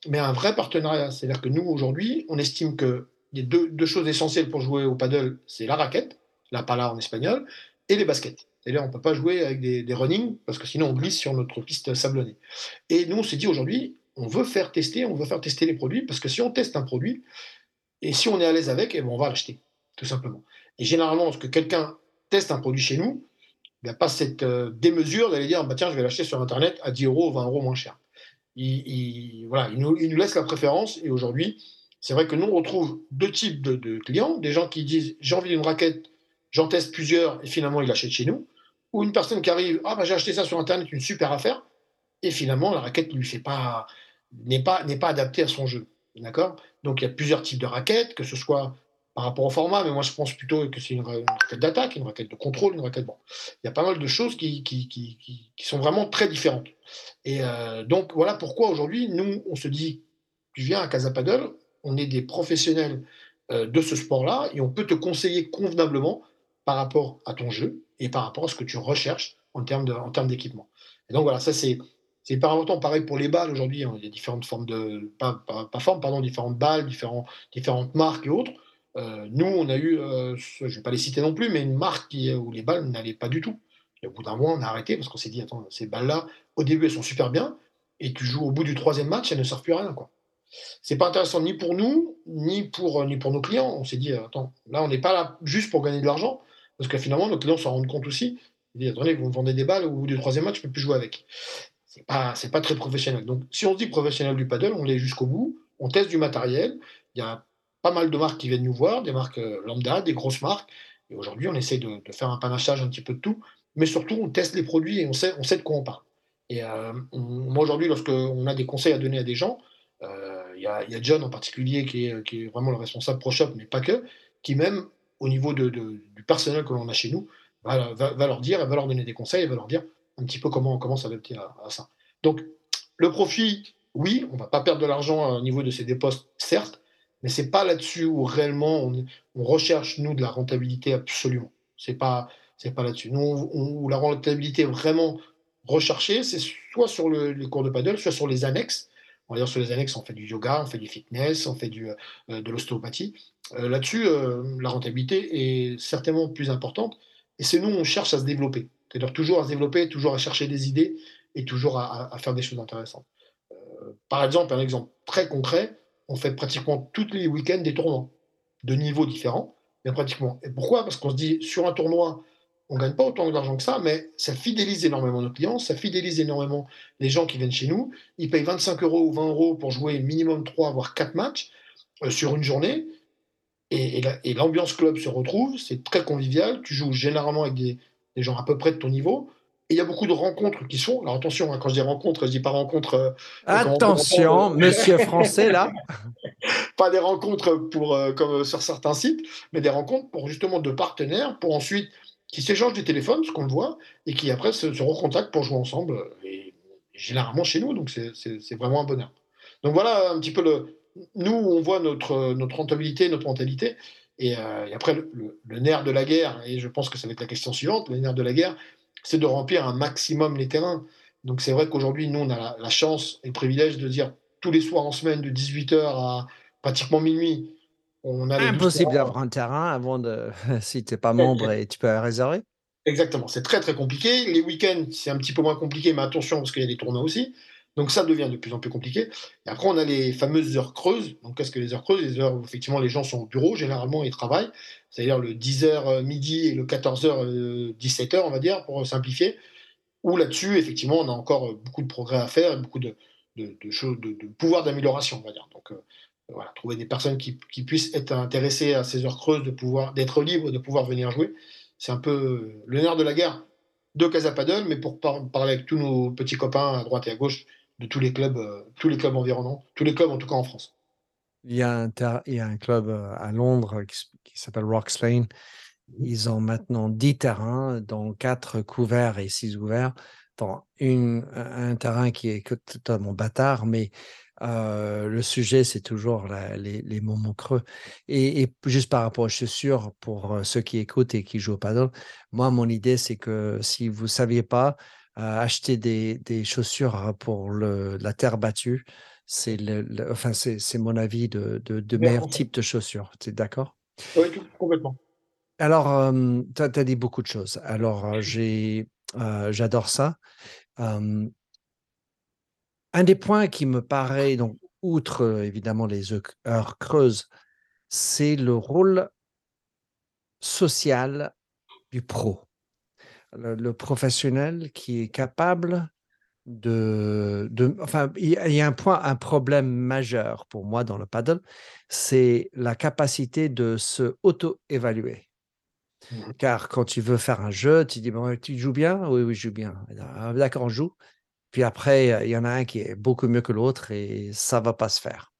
mais un vrai partenariat. C'est-à-dire que nous, aujourd'hui, on estime que les deux, deux, choses essentielles pour jouer au paddle, c'est la raquette, la pala en espagnol, et les baskets. C'est-à-dire on ne peut pas jouer avec des, des running, parce que sinon on glisse sur notre piste sablonnée. Et nous, on s'est dit aujourd'hui, on veut faire tester, on veut faire tester les produits, parce que si on teste un produit, et si on est à l'aise avec, eh ben, on va l'acheter, tout simplement. Et généralement, lorsque quelqu'un teste un produit chez nous, il n'y a pas cette euh, démesure d'aller dire bah, tiens, je vais l'acheter sur Internet à 10 euros ou 20 euros moins cher. Il, voilà, il nous, laisse la préférence. Et aujourd'hui, c'est vrai que nous, on retrouve deux types de, clients des gens qui disent j'ai envie d'une raquette, j'en teste plusieurs et finalement, il achète chez nous. Ou une personne qui arrive ah, bah, j'ai acheté ça sur Internet, une super affaire. Et finalement, la raquette lui fait pas n'est pas, pas adaptée à son jeu. D'accord? Donc il y a plusieurs types de raquettes, que ce soit par rapport au format, mais moi je pense plutôt que c'est une, raquette d'attaque, une raquette de contrôle, une raquette. Bon, il y a pas mal de choses qui, qui, qui, qui sont vraiment très différentes. Et euh, donc voilà pourquoi aujourd'hui, nous, on se dit tu viens à Casa Paddle, on est des professionnels euh, de ce sport-là et on peut te conseiller convenablement par rapport à ton jeu et par rapport à ce que tu recherches en termes d'équipement. Et donc voilà, ça c'est c'est hyper important. Pareil pour les balles aujourd'hui, hein. il y a différentes formes de. Pas, pas, formes, pardon, différentes balles, différentes marques et autres. Euh, nous, on a eu, euh, je ne vais pas les citer non plus, mais une marque qui, où les balles n'allaient pas du tout. Et au bout d'un mois, on a arrêté parce qu'on s'est dit, attends, ces balles-là, au début, elles sont super bien, et tu joues au bout du troisième match, elles ne servent plus rien. Quoi. C'est pas intéressant ni pour nous, ni pour, ni pour nos clients. On s'est dit, attends, là, on n'est pas là juste pour gagner de l'argent, parce que finalement, nos clients s'en rendent compte aussi. Ils disent, attendez, vous me vendez des balles, au bout du troisième match, je ne peux plus jouer avec c'est pas, pas très professionnel. Donc, si on dit professionnel du paddle, on l'est jusqu'au bout, on teste du matériel. Il y a pas mal de marques qui viennent nous voir, des marques euh, lambda, des grosses marques. Et aujourd'hui, on essaie de, faire un panachage un petit peu de tout, mais surtout, on teste les produits et on sait, on sait de quoi on parle. Et euh, moi, aujourd'hui, lorsqu'on a des conseils à donner à des gens, euh, il y, a, John en particulier qui est, qui est vraiment le responsable ProShop, mais pas que, qui même au niveau de, du personnel que l'on a chez nous, va, va, leur dire, va leur donner des conseils, va leur dire un petit peu comment, comment s'adapter à, à, ça. Donc, le profit, oui, on va pas perdre de l'argent au niveau de ces dépôts, certes, mais c'est pas là-dessus où réellement on, recherche, nous, de la rentabilité absolument. C'est pas, c'est pas là-dessus. Nous, où la rentabilité vraiment recherchée, c'est soit sur le, les cours de paddle, soit sur les annexes. On va dire sur les annexes, on fait du yoga, on fait du fitness, on fait du, euh, de l'ostéopathie. Euh, là-dessus, euh, la rentabilité est certainement plus importante. Et c'est nous, on cherche à se développer. C'est-à-dire toujours à se développer, toujours à chercher des idées et toujours à faire des choses intéressantes. par exemple, un exemple très concret, on fait pratiquement tous les week-ends des tournois de niveaux différents, mais pratiquement. Et pourquoi? Parce qu'on se dit, sur un tournoi, on ne gagne pas autant d'argent que ça, mais ça fidélise énormément nos clients, ça fidélise énormément les gens qui viennent chez nous. Ils payent 25 euros ou 20 euros pour jouer minimum 3, voire 4 matchs euh, sur une journée. Et, l'ambiance club se retrouve, c'est très convivial. Tu joues généralement avec des, des gens à peu près de ton niveau. Et il y a beaucoup de rencontres qui sont. Alors attention, hein, quand je dis rencontres, je dis pas rencontres. Euh, attention, monsieur français là. pas des rencontres pour, euh, comme sur certains sites, mais des rencontres pour justement de partenaires, pour ensuite qui s'échangent des téléphones, ce qu'on le voit, et qui après se, se recontactent pour jouer ensemble, et généralement chez nous, donc c'est vraiment un bonheur. Donc voilà un petit peu le. Nous, on voit notre, notre rentabilité, notre mentalité, et, euh, après le, le, nerf de la guerre, et je pense que ça va être la question suivante, le nerf de la guerre, c'est de remplir un maximum les terrains. Donc c'est vrai qu'aujourd'hui, nous, on a la, chance et le privilège de dire tous les soirs en semaine, de 18h à pratiquement minuit, on a Impossible d'avoir un terrain avant de. si tu n'es pas membre et tu peux réserver. Exactement, c'est très très compliqué. Les week-ends, c'est un petit peu moins compliqué, mais attention parce qu'il y a des tournois aussi. Donc ça devient de plus en plus compliqué. Et après, on a les fameuses heures creuses. Donc qu'est-ce que les heures creuses? Les heures où effectivement les gens sont au bureau, généralement ils travaillent. C'est-à-dire le 10h euh, midi et le 14h 17h, on va dire, pour simplifier. Où là-dessus, effectivement, on a encore beaucoup de progrès à faire, beaucoup de, choses, de, pouvoir d'amélioration, on va dire. Donc euh, voilà, trouver des personnes qui, puissent être intéressées à ces heures creuses, d'être libres, de pouvoir venir jouer. C'est un peu le nerf de la guerre de Casapadel, mais pour parler avec tous nos petits copains à droite et à gauche tous les clubs, euh, tous les clubs environnants, tous les clubs en tout cas en France. Il y a un, club euh, à Londres qui, s'appelle Rocks Lane. Mmh. Ils ont maintenant 10 terrains, dont 4 couverts et 6 ouverts. Dans un terrain qui est totalement bâtard, mais euh, le sujet, c'est toujours les, moments creux. Et, juste par rapport aux chaussures, pour ceux qui écoutent et qui jouent au paddle, moi, mon idée, c'est que si vous ne saviez pas, acheter des, chaussures pour la terre battue, c'est enfin, mon avis de, de, meilleur type de chaussures. Tu es d'accord? Oui, complètement. Alors, tu as, dit beaucoup de choses. Alors, j'ai, j'adore ça. un des points qui me paraît, donc, outre évidemment les heures creuses, c'est le rôle social du pro le, professionnel qui est capable de, de enfin, il y a un point, un problème majeur pour moi dans le paddle, c'est la capacité de se auto-évaluer. Mmh. Car quand tu veux faire un jeu, tu dis bon, tu joues bien, oui, oui, je joue bien. Ah, d'accord, on joue. Puis après, il y en a un qui est beaucoup mieux que l'autre et ça va pas se faire.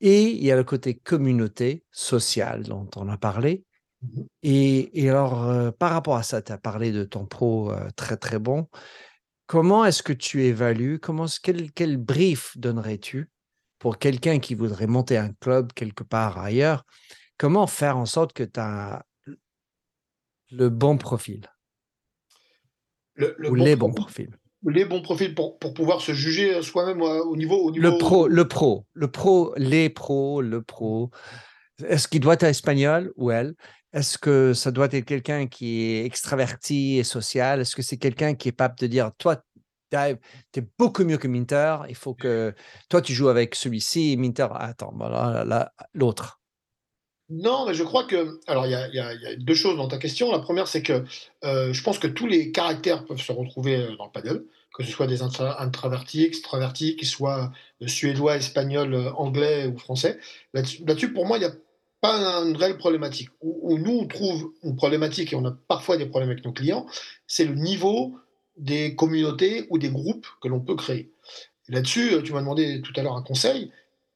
Et il y a le côté communauté sociale dont on a parlé, Mmh et, alors, par rapport à ça, tu as parlé de ton pro très très bon. Comment est-ce que tu évalues comment, quel, quel brief donnerais-tu pour quelqu'un qui voudrait monter un club quelque part ailleurs? Comment faire en sorte que tu as le bon profil? Le, Ou les bons profils? les bons profils pour, pour pouvoir se juger soi-même au niveau, au niveau. Le pro, le pro, le pro, les pros, le pro. Est-ce qu'il doit être espagnol ou elle? Est-ce que ça doit être quelqu'un qui est extraverti et social? Est-ce que c'est quelqu'un qui est capable de dire, toi, tu es beaucoup mieux que Minter, il faut que toi, tu joues avec celui-ci, Minter, attends, voilà, l'autre. Non, mais je crois que. Alors, il y, a deux choses dans ta question. La première, c'est que euh, je pense que tous les caractères peuvent se retrouver euh, dans le paddle, que ce soit des introvertis, extravertis, qu'ils soient euh, suédois, espagnols, anglais ou français. Là-dessus, pour moi, il y a pas une réelle problématique. Où, nous, on trouve une problématique, et on a parfois des problèmes avec nos clients, c'est le niveau des communautés ou des groupes que l'on peut créer. Là-dessus, tu m'as demandé tout à l'heure un conseil.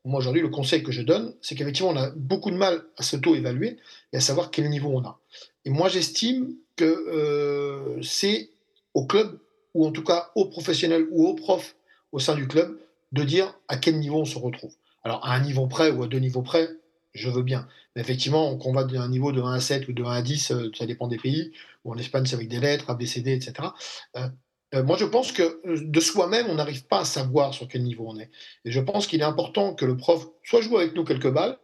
Moi, aujourd'hui, le conseil que je donne, c'est qu'effectivement, on a beaucoup de mal à s'auto-évaluer et à savoir quel niveau on a. Et moi, j'estime que euh, c'est au club ou en tout cas aux professionnels ou aux profs au sein du club, de dire à quel niveau on se retrouve. Alors, à un niveau près ou à deux niveaux près, je veux bien. Mais effectivement, qu'on va d'un niveau de 1 à 7 ou de 1 à 10, euh, ça dépend des pays, ou en Espagne, c'est avec des lettres, ABCD, etc. Euh, euh, moi, je pense que de soi-même, on n'arrive pas à savoir sur quel niveau on est. Et je pense qu'il est important que le prof soit joue avec nous quelques balles,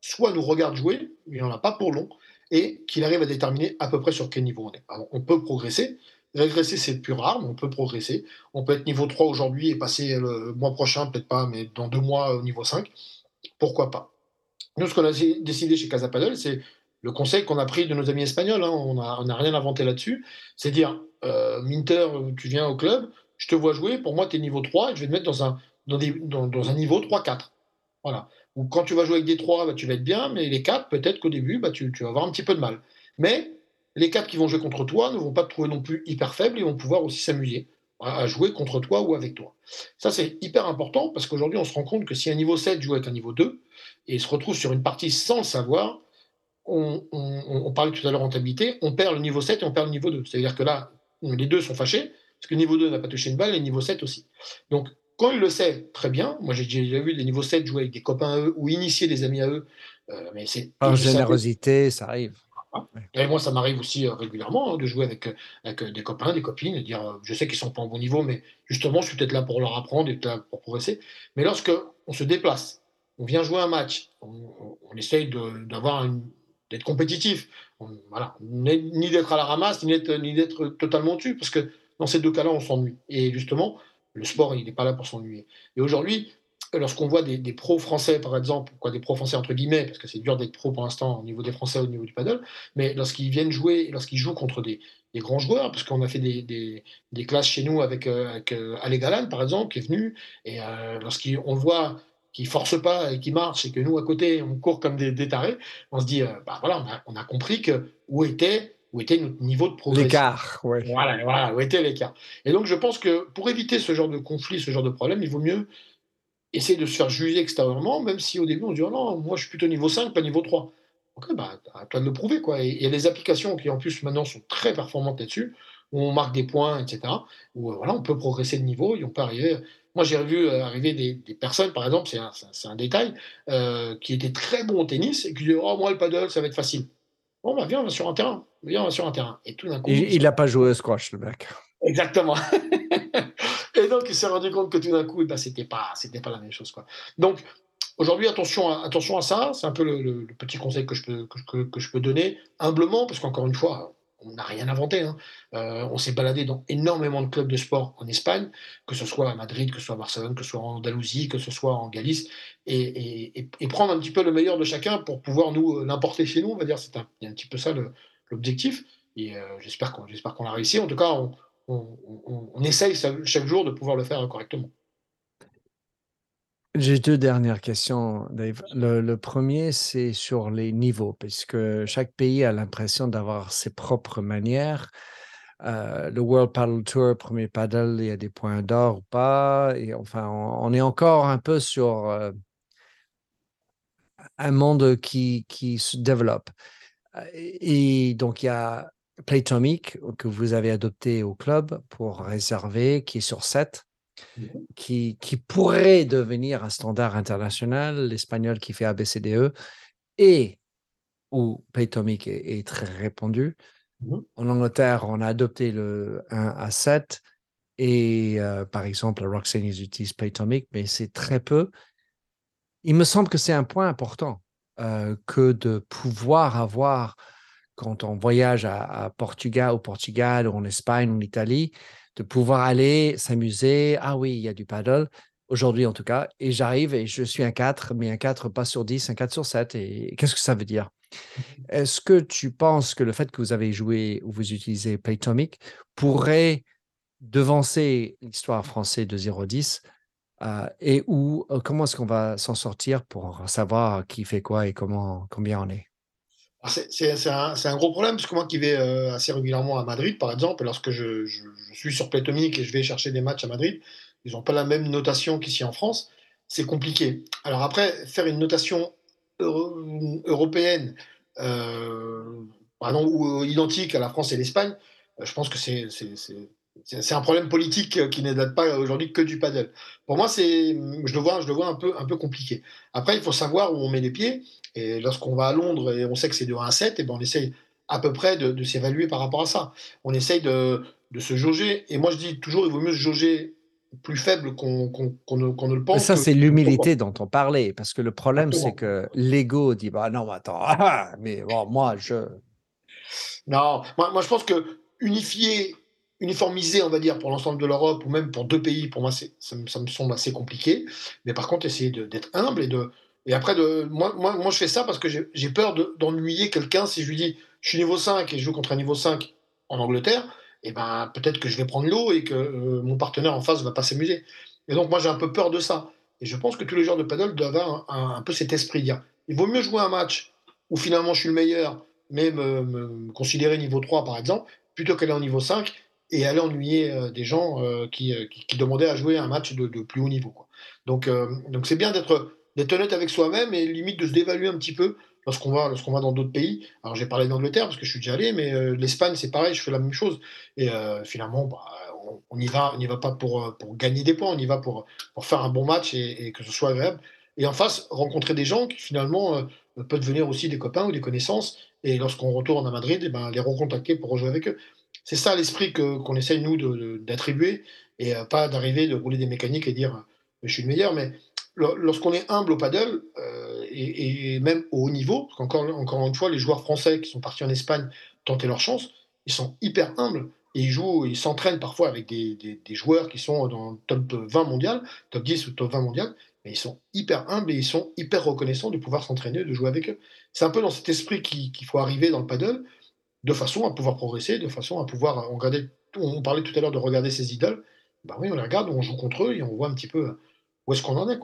soit nous regarde jouer, il n'en a pas pour long, et qu'il arrive à déterminer à peu près sur quel niveau on est. Alors, on peut progresser. Régresser, c'est plus rare, mais on peut progresser. On peut être niveau 3 aujourd'hui et passer le mois prochain, peut-être pas, mais dans deux mois au niveau 5. Pourquoi pas? Nous, ce qu'on a décidé chez Casapadel, c'est le conseil qu'on a pris de nos amis espagnols. Hein. on n'a rien inventé là-dessus. C'est dire, euh, Minter, tu viens au club, je te vois jouer, pour moi, tu es niveau 3 et je vais te mettre dans un, niveau 3-4. Voilà. Ou quand tu vas jouer avec des 3, bah, tu vas être bien, mais les 4, peut-être qu'au début, bah, tu, tu, vas avoir un petit peu de mal. Mais les 4 qui vont jouer contre toi ne vont pas te trouver non plus hyper faible, ils vont pouvoir aussi s'amuser à jouer contre toi ou avec toi. Ça, c'est hyper important parce qu'aujourd'hui, on se rend compte que si un niveau 7 joue avec un niveau 2 et se retrouve sur une partie sans le savoir, on, on, parlait tout à l'heure rentabilité, on perd le niveau 7 et on perd le niveau 2. C'est-à-dire que là, les deux sont fâchés parce que le niveau 2 n'a pas touché une balle et le niveau 7 aussi. Donc, quand il le sait, très bien. Moi, j'ai déjà vu des niveaux 7 jouer avec des copains à eux ou initier des amis à eux. Euh, mais c'est Par générosité, ça arrive. Et moi, ça m'arrive aussi euh, régulièrement hein, de jouer avec, euh, avec des copains, des copines, et dire je sais qu'ils sont pas en bon niveau, mais justement, je suis peut-être là pour leur apprendre et là pour progresser. Mais lorsque on se déplace, on vient jouer un match, on, essaye d'être compétitif, voilà, ni d'être à la ramasse, ni d'être totalement dessus, parce que dans ces deux cas-là, on s'ennuie. Et justement, le sport, il n'est pas là pour s'ennuyer. Et aujourd'hui, lorsqu'on voit des, pros français, par exemple, quoi, des pros français entre guillemets, parce que c'est dur d'être pro pour l'instant au niveau des Français, au niveau du paddle, mais lorsqu'ils viennent jouer, lorsqu'ils jouent contre des, grands joueurs, parce qu'on a fait des, classes chez nous avec, euh, avec euh, Ale Galan, par exemple, qui est venu, et euh, lorsqu'on voit qu'il force pas et qui marche, et que nous, à côté, on court comme des, tarés, on se dit, bah voilà, on a, compris que où était où était notre niveau de progression. L'écart, ouais. Voilà, voilà, où était l'écart. Et donc, je pense que pour éviter ce genre de conflit, ce genre de problème, il vaut mieux essayer de se faire juger extérieurement, même si au début on dit oh non, moi je suis plutôt niveau 5, pas niveau 3. Ok, bah, à toi de le prouver. Quoi. Et il y a des applications qui en plus maintenant sont très performantes là-dessus, où on marque des points, etc. Où euh, voilà, on peut progresser de niveau et on peut arriver. Moi j'ai vu euh, arriver des, personnes, par exemple, c'est un, un, détail, euh, qui étaient très bons au tennis et qui disaient Oh, moi le paddle, ça va être facile. Bon, bah viens, on va sur un terrain. Viens, on va sur un terrain. Et tout d'un coup. Il n'a pas joué au squash, le mec. Exactement. Et donc, il s'est rendu compte que tout d'un coup, bah, c'était pas, c'était pas la même chose. Donc, aujourd'hui, attention à, ça. C'est un peu le, petit conseil que je peux, que, je peux donner, humblement, parce qu'encore une fois, on n'a rien inventé. Hein. Euh, on s'est baladé dans énormément de clubs de sport en Espagne, que ce soit à Madrid, que ce soit à Barcelone, que ce soit en Andalousie, que ce soit en Galice, et, prendre un petit peu le meilleur de chacun pour pouvoir nous euh, l'importer chez nous. On va dire, c'est un, petit peu ça l'objectif. Et euh, j'espère qu'on l'a réussi. En tout cas, on, on, essaye chaque jour de pouvoir le faire correctement. J'ai deux dernières questions, Dave. Le, premier, c'est sur les niveaux, puisque chaque pays a l'impression d'avoir ses propres manières. Euh, le World Paddle Tour, premier paddle, il y a des points d'or ou pas? Et enfin, on, est encore un peu sur euh, un monde qui, qui se développe. Et donc, il y a Playtomic que vous avez adopté au club pour réserver, qui est sur 7, mmh qui, qui pourrait devenir un standard international, l'espagnol qui fait ABCDE, et où Playtomic est, très répandu. Mmh en Angleterre, on a adopté le 1 à 7, et euh, par exemple, Roxane utilise Playtomic, mais c'est très peu. Il me semble que c'est un point important euh, que de pouvoir avoir quand on voyage à, Portugal, au Portugal, ou en Espagne, ou en Italie, de pouvoir aller s'amuser. Ah oui, il y a du paddle, aujourd'hui en tout cas, et j'arrive et je suis un 4, mais un 4 pas sur 10, un 4 sur 7. Et qu'est-ce que ça veut dire? Est-ce que tu penses que le fait que vous avez joué ou vous utilisez Playtomic pourrait devancer l'histoire française de 0-10 euh, et où, euh, comment est-ce qu'on va s'en sortir pour savoir qui fait quoi et comment, combien on est? C'est un, gros problème, parce que moi qui vais euh, assez régulièrement à Madrid, par exemple, lorsque je, suis sur Playtomic et je vais chercher des matchs à Madrid, ils n'ont pas la même notation qu'ici en France, c'est compliqué. Alors après, faire une notation européenne, euh, pardon, ou identique à la France et l'Espagne, euh, je pense que c'est c'est un problème politique qui ne date pas aujourd'hui que du paddle. Pour moi, c'est, je le vois, je le vois un peu, un peu compliqué. Après, il faut savoir où on met les pieds. Et lorsqu'on va à Londres et on sait que c'est de 1 à 7, et ben on essaye à peu près de, s'évaluer par rapport à ça. On essaye de, de, se jauger. Et moi, je dis toujours, il vaut mieux se jauger plus faible qu'on ne, le pense. ça, c'est l'humilité dont on parlait. Parce que le problème, c'est que l'ego dit bah non, attends, ah, mais bon, moi, je. Non, moi, moi je pense que unifier uniformiser, on va dire, pour l'ensemble de l'Europe ou même pour deux pays, pour moi, ça, me semble assez compliqué. Mais par contre, essayer d'être humble et de. Et après, de, moi, moi, moi, je fais ça parce que j'ai peur d'ennuyer quelqu'un si je lui dis je suis niveau 5 et je joue contre un niveau 5 en Angleterre. Et eh ben peut-être que je vais prendre l'eau et que euh, mon partenaire en face va pas s'amuser. Et donc moi j'ai un peu peur de ça. Et je pense que tous les joueurs de paddle doivent avoir un, peu cet esprit dire il vaut mieux jouer un match où finalement je suis le meilleur, mais me, considérer niveau 3 par exemple, plutôt qu'aller en niveau 5 et aller ennuyer euh, des gens euh, qui, qui, demandaient à jouer un match de, plus haut niveau. Donc donc c'est bien d'être honnête avec soi-même et limite de se dévaluer un petit peu lorsqu'on va, lorsqu'on va dans d'autres pays. Alors j'ai parlé d'Angleterre parce que je suis déjà allé, mais euh, l'Espagne c'est pareil, je fais la même chose. Et euh, finalement, bah, on n'y va, on y va pas pour, euh, pour gagner des points, on y va pour, pour faire un bon match et, que ce soit agréable. Et en face, rencontrer des gens qui finalement peuvent devenir aussi des copains ou des connaissances. Et lorsqu'on retourne à Madrid, eh ben, les recontacter pour rejouer avec eux. C'est ça l'esprit qu'on essaye nous d'attribuer et pas d'arriver de rouler des mécaniques et dire je suis le meilleur. Mais lorsqu'on est humble au paddle, et, même au haut niveau, parce encore une fois, les joueurs français qui sont partis en Espagne tenter leur chance, ils sont hyper humbles et ils jouent, ils s'entraînent parfois avec des, des, joueurs qui sont dans le top 20 mondial, top 10 ou top 20 mondial, mais ils sont hyper humbles et ils sont hyper reconnaissants de pouvoir s'entraîner, de jouer avec eux. C'est un peu dans cet esprit qu'il faut arriver dans le paddle, de façon à pouvoir progresser, de façon à pouvoir regarder. On parlait tout à l'heure de regarder ses idoles. Ben oui, on les regarde, on joue contre eux et on voit un petit peu où est-ce qu'on en est.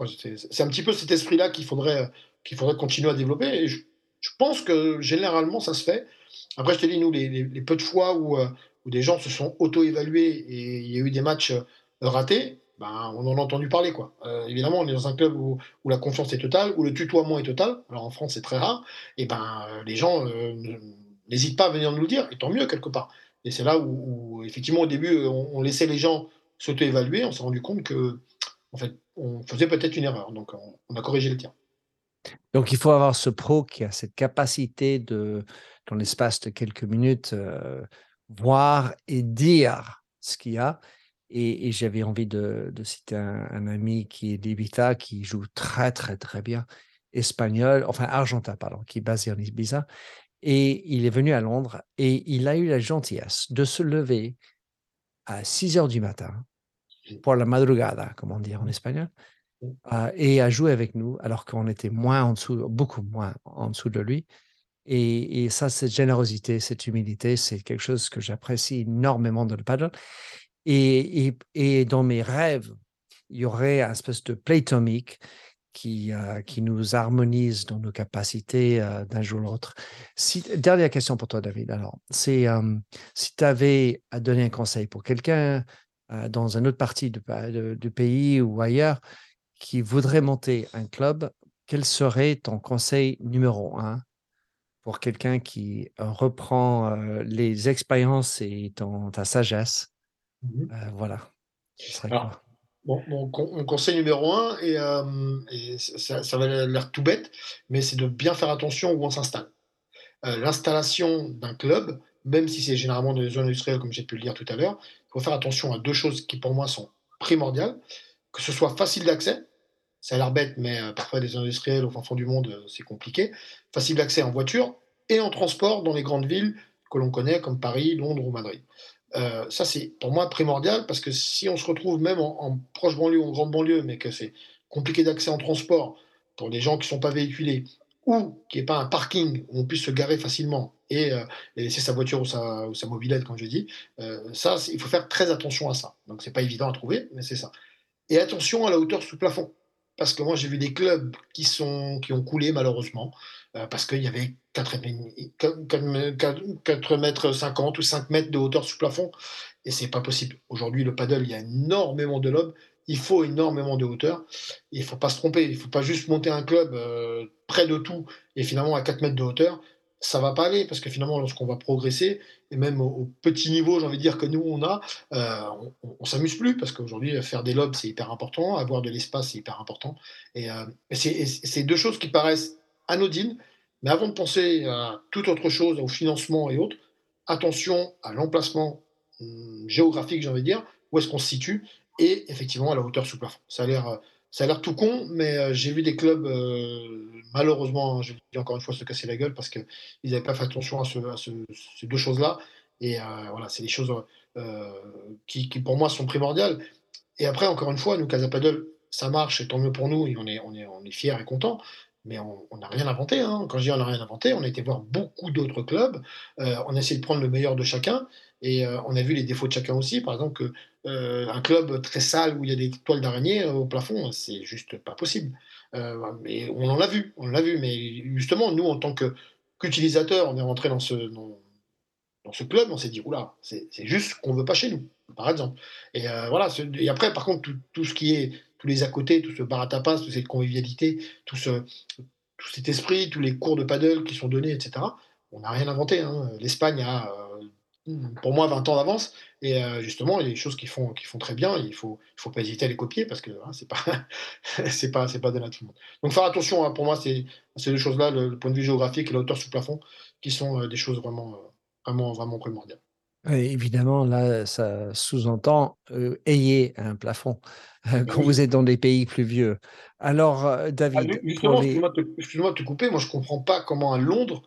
C'est un petit peu cet esprit-là qu'il faudrait qu'il faudrait continuer à développer. Et je, pense que généralement, ça se fait. Après, je te dis, nous, les, peu de fois où, euh, où, des gens se sont auto-évalués et il y a eu des matchs euh, ratés, ben, on en a entendu parler. Quoi. Euh, évidemment, on est dans un club où, où, la confiance est totale, où le tutoiement est total. Alors en France, c'est très rare. Et ben, les gens n'hésitent pas à venir nous le dire, et tant mieux quelque part. Et c'est là où, effectivement, au début, on, laissait les gens s'auto-évaluer. On s'est rendu compte que, en fait, on faisait peut-être une erreur. Donc, on, a corrigé le tir. Donc, il faut avoir ce pro qui a cette capacité de, dans l'espace de quelques minutes, euh, voir et dire ce qu'il y a. Et, j'avais envie de, citer un, ami qui est d'Ibiza, qui joue très, très, très bien, espagnol, enfin argentin, pardon, qui est basé en Ibiza. Et il est venu à Londres et il a eu la gentillesse de se lever à 6 heures du matin pour la madrugada, comme on dit en espagnol, et à jouer avec nous, alors qu'on était moins en dessous, beaucoup moins en dessous de lui. Et, ça, cette générosité, cette humilité, c'est quelque chose que j'apprécie énormément dans le paddle. Et, et, dans mes rêves, il y aurait un espèce de playtomique qui, qui nous harmonise dans nos capacités d'un jour à l'autre. Si, dernière question pour toi, David. Alors, c'est si tu avais à donner un conseil pour quelqu'un dans une autre partie du pays ou ailleurs qui voudrait monter un club, quel serait ton conseil numéro un pour quelqu'un qui euh, reprend euh, les expériences et ton, ta sagesse? Mmh euh, Voilà. Mon, conseil numéro un, et, ça, ça, va l'air tout bête, mais c'est de bien faire attention où on s'installe. L'installation d'un club, même si c'est généralement dans les zones industrielles, comme j'ai pu le dire tout à l'heure, il faut faire attention à deux choses qui pour moi sont primordiales que ce soit facile d'accès, ça a l'air bête, mais euh, parfois des industriels au fin fond du monde, euh, c'est compliqué, facile d'accès en voiture et en transport dans les grandes villes que l'on connaît comme Paris, Londres ou Madrid. Euh, ça, c'est pour moi primordial parce que si on se retrouve même en, proche banlieue ou en grande banlieue, mais que c'est compliqué d'accès en transport pour des gens qui ne sont pas véhiculés ou qu'il n'y ait pas un parking où on puisse se garer facilement et, laisser sa voiture ou sa, ou sa mobilette, comme je dis, ça, il faut faire très attention à ça. Donc, c'est pas évident à trouver, mais c'est ça. Et attention à la hauteur sous plafond. Parce que moi, j'ai vu des clubs qui, sont, qui ont coulé, malheureusement, euh, parce qu'il y avait 4, 4, mètres 50 ou 5 mètres de hauteur sous plafond. Et c'est pas possible. Aujourd'hui, le paddle, il y a énormément de lobes. Il faut énormément de hauteur. Il ne faut pas se tromper. Il ne faut pas juste monter un club euh, près de tout et finalement à 4 mètres de hauteur. ça va pas aller parce que finalement, lorsqu'on va progresser, et même au, petit niveau, j'ai envie de dire que nous on a, euh, on, on, s'amuse plus parce qu'aujourd'hui, faire des lobes c'est hyper important, avoir de l'espace c'est hyper important. Et, euh, c'est deux choses qui paraissent anodines, mais avant de penser à toute autre chose, au financement et autres, attention à l'emplacement hum, géographique, j'ai envie de dire, où est-ce qu'on se situe, et effectivement à la hauteur sous plafond. Ça a l'air ça a l'air tout con, mais euh, j'ai vu des clubs, euh, malheureusement, hein, je dis encore une fois, se casser la gueule parce qu'ils n'avaient pas fait attention à, ces deux choses-là. Et euh, voilà, c'est des choses qui, pour moi, sont primordiales. Et après, encore une fois, nous, Casa ça marche, et tant mieux pour nous, et on est, on est, on est fiers et contents. Mais on n'a rien inventé. Hein. Quand je dis on n'a rien inventé, on a été voir beaucoup d'autres clubs. on a essayé de prendre le meilleur de chacun. Et on a vu les défauts de chacun aussi. Par exemple, euh, un club très sale où il y a des toiles d'araignée euh, au plafond, c'est juste pas possible. Euh, mais on en a vu, on l'a vu. Mais justement, nous, en tant qu'utilisateurs, on est rentré dans ce, dans, ce club, on s'est dit, oula, c'est juste qu'on veut pas chez nous, par exemple. Et voilà. Et après, par contre, tout, ce qui est tous les à côté, tout ce bar à tapas, toute cette convivialité, tout, ce, cet esprit, tous les cours de paddle qui sont donnés, etc. On n'a rien inventé. Hein. L'Espagne a pour moi 20 ans d'avance. Et euh, justement, il y a des choses qui font, très bien. Il ne faut, pas hésiter à les copier parce que hein, pas, c'est pas, donné à tout le monde. Donc faire attention. Hein, pour moi, c'est ces deux choses-là, le, point de vue géographique et la hauteur sous plafond, qui sont euh, des choses vraiment, euh, vraiment, vraiment primordiales. Évidemment, là, ça sous-entend ayez un plafond quand vous êtes dans des pays plus vieux. Alors, ah, David, excuse-moi, de te couper. Moi, je comprends pas comment à Londres,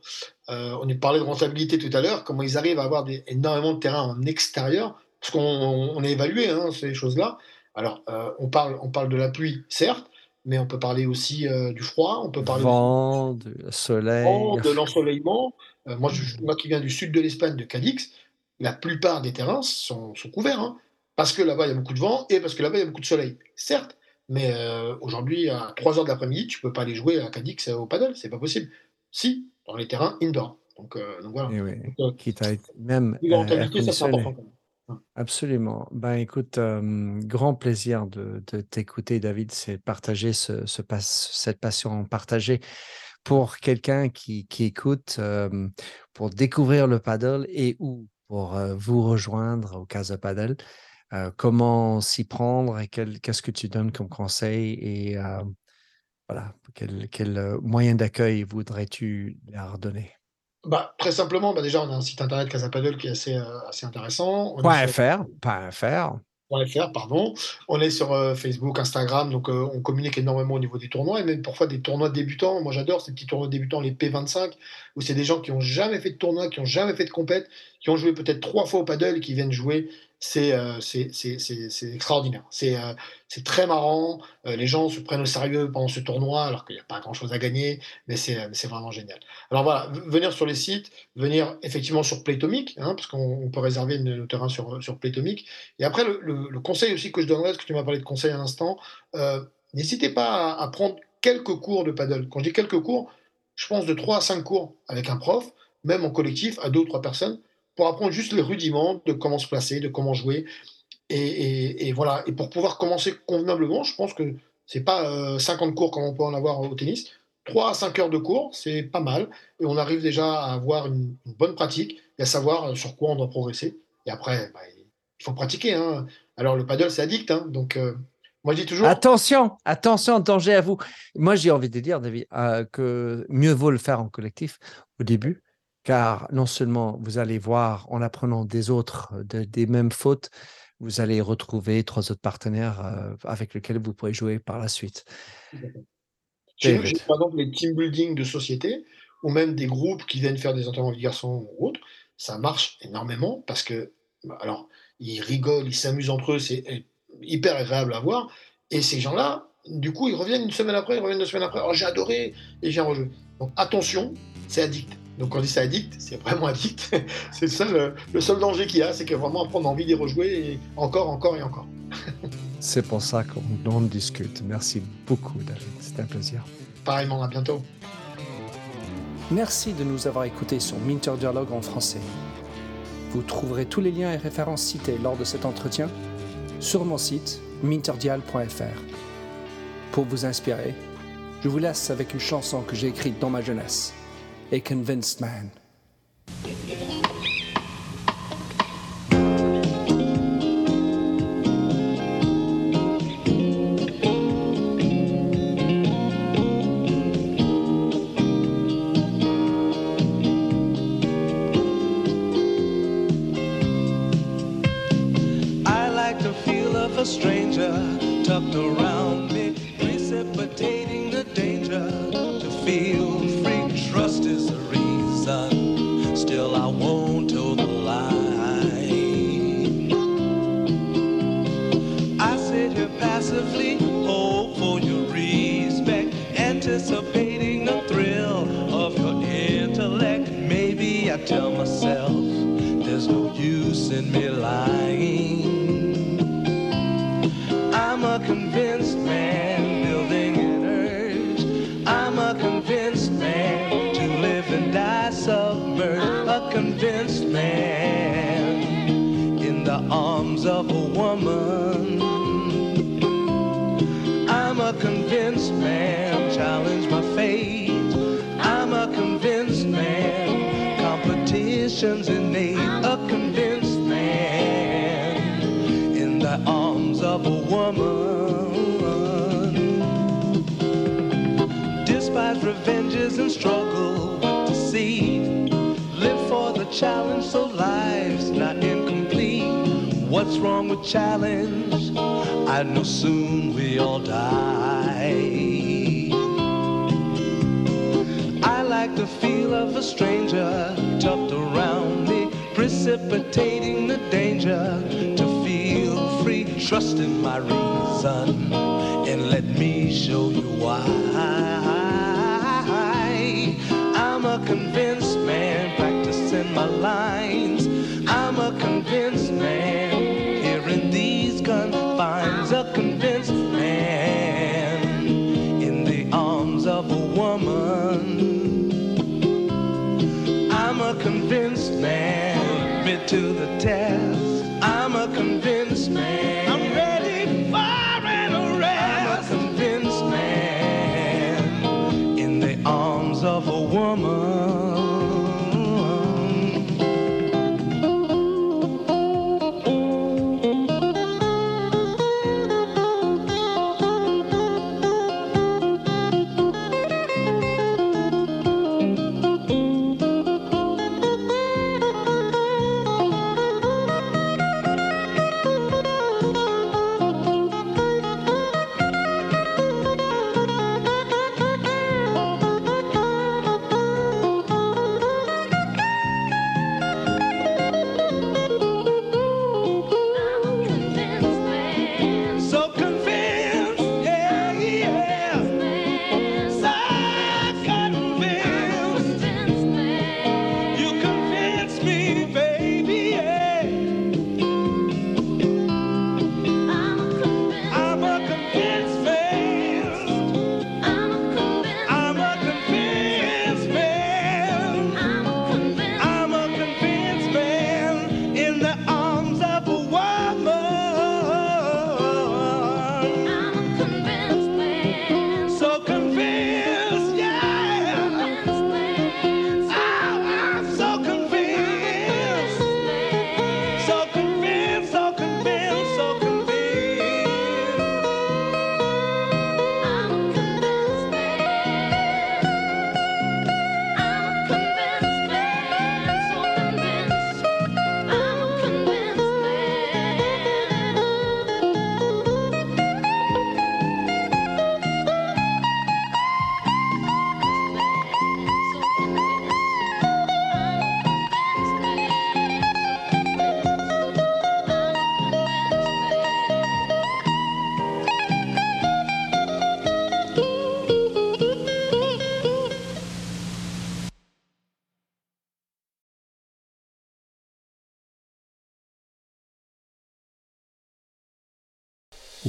on est parlé de rentabilité tout à l'heure, comment ils arrivent à avoir des, énormément de terrain en extérieur, parce qu'on on a évalué hein, ces choses-là. Alors, on, parle, on parle de la pluie, certes, mais on peut parler aussi du froid, on peut parler vent, du soleil, de l'ensoleillement. moi, moi qui viens du sud de l'Espagne, de Cadix, la plupart des terrains sont, couverts, hein, parce que là-bas il y a beaucoup de vent et parce que là-bas il y a beaucoup de soleil, certes. Mais aujourd'hui, à 3 h de l'après-midi, tu peux pas aller jouer à Cadix au paddle, c'est pas possible. Si, dans les terrains indoor. Donc, euh, donc voilà. Eh oui, donc, qui t'a même euh, Absolument. Ben écoute, grand plaisir de, de t'écouter, David. C'est partager ce, ce cette passion partagée pour quelqu'un qui, qui écoute, pour découvrir le paddle et ou pour vous rejoindre au Casa Paddle. comment s'y prendre et qu'est-ce que tu donnes comme conseil et voilà, quel, quel euh, moyen d'accueil voudrais-tu leur donner? Bah, Très simplement, bah déjà, on a un site internet Casa Paddle qui est assez, euh, assez intéressant. .fr, pas .fr. On est sur euh, Facebook, Instagram, donc on communique énormément au niveau des tournois et même parfois des tournois débutants. Moi, j'adore ces petits tournois débutants, les P25, où c'est des gens qui n'ont jamais fait de tournoi, qui n'ont jamais fait de compète, qui ont joué peut-être trois fois au paddle qui viennent jouer euh, c'est extraordinaire. Euh, c'est très marrant. Euh, les gens se prennent au sérieux pendant ce tournoi, alors qu'il n'y a pas grand-chose à gagner, mais c'est vraiment génial. Alors voilà, venir sur les sites, venir effectivement sur Playtomic, hein, parce qu'on peut réserver le terrain sur, sur Playtomic. Et après, le, conseil aussi que je donnerais, parce que tu m'as parlé de conseil à l'instant, n'hésitez pas à, à, prendre quelques cours de paddle. Quand je dis quelques cours, je pense de 3 à 5 cours avec un prof, même en collectif, à deux ou trois personnes pour apprendre juste les rudiments de comment se placer, de comment jouer. Et, voilà. Et pour pouvoir commencer convenablement, je pense que c'est pas 50 euh, cours comme on peut en avoir au tennis. 3 à 5 heures de cours, c'est pas mal. Et on arrive déjà à avoir une, bonne pratique et à savoir euh, sur quoi on doit progresser. Et après, bah, il faut pratiquer. Hein. Alors, le paddle, c'est addict. Hein. Donc, euh, moi, je dis toujours. Attention, attention, danger à vous. Moi, j'ai envie de dire, David, que mieux vaut le faire en collectif au début car non seulement vous allez voir en apprenant des autres des mêmes fautes, vous allez retrouver trois autres partenaires euh, avec lesquels vous pourrez jouer par la suite. Chez nous, j'ai par exemple les team building de société ou même des groupes qui viennent faire des entraînements de garçons ou autres? Ça marche énormément parce que, alors, ils rigolent, ils s'amusent entre eux, c'est hyper agréable à voir. Et ces gens-là, du coup, ils reviennent une semaine après, ils reviennent deux semaines après. Oh, j'ai adoré et j'ai rejoué. Donc attention, c'est addict. Donc quand on dit c'est addict, c'est vraiment addict. c'est le seul, le seul danger qu'il y a, c'est que vraiment on a envie d'y rejouer et encore, encore et encore. c'est pour ça qu'on en discute. Merci beaucoup, David. C'était un plaisir. Pareillement, à bientôt. Merci de nous avoir écoutés sur Minter Dialogue en français. Vous trouverez tous les liens et références cités lors de cet entretien sur mon site minterdial.fr. Pour vous inspirer, je vous laisse avec une chanson que j'ai écrite dans ma jeunesse. A convinced man. Like the feel of a stranger tucked around me, precipitating the danger to feel free. Trust in my reason and let me show you why. I'm a convinced man, practicing my lines. I'm a convinced man, here in these confines. A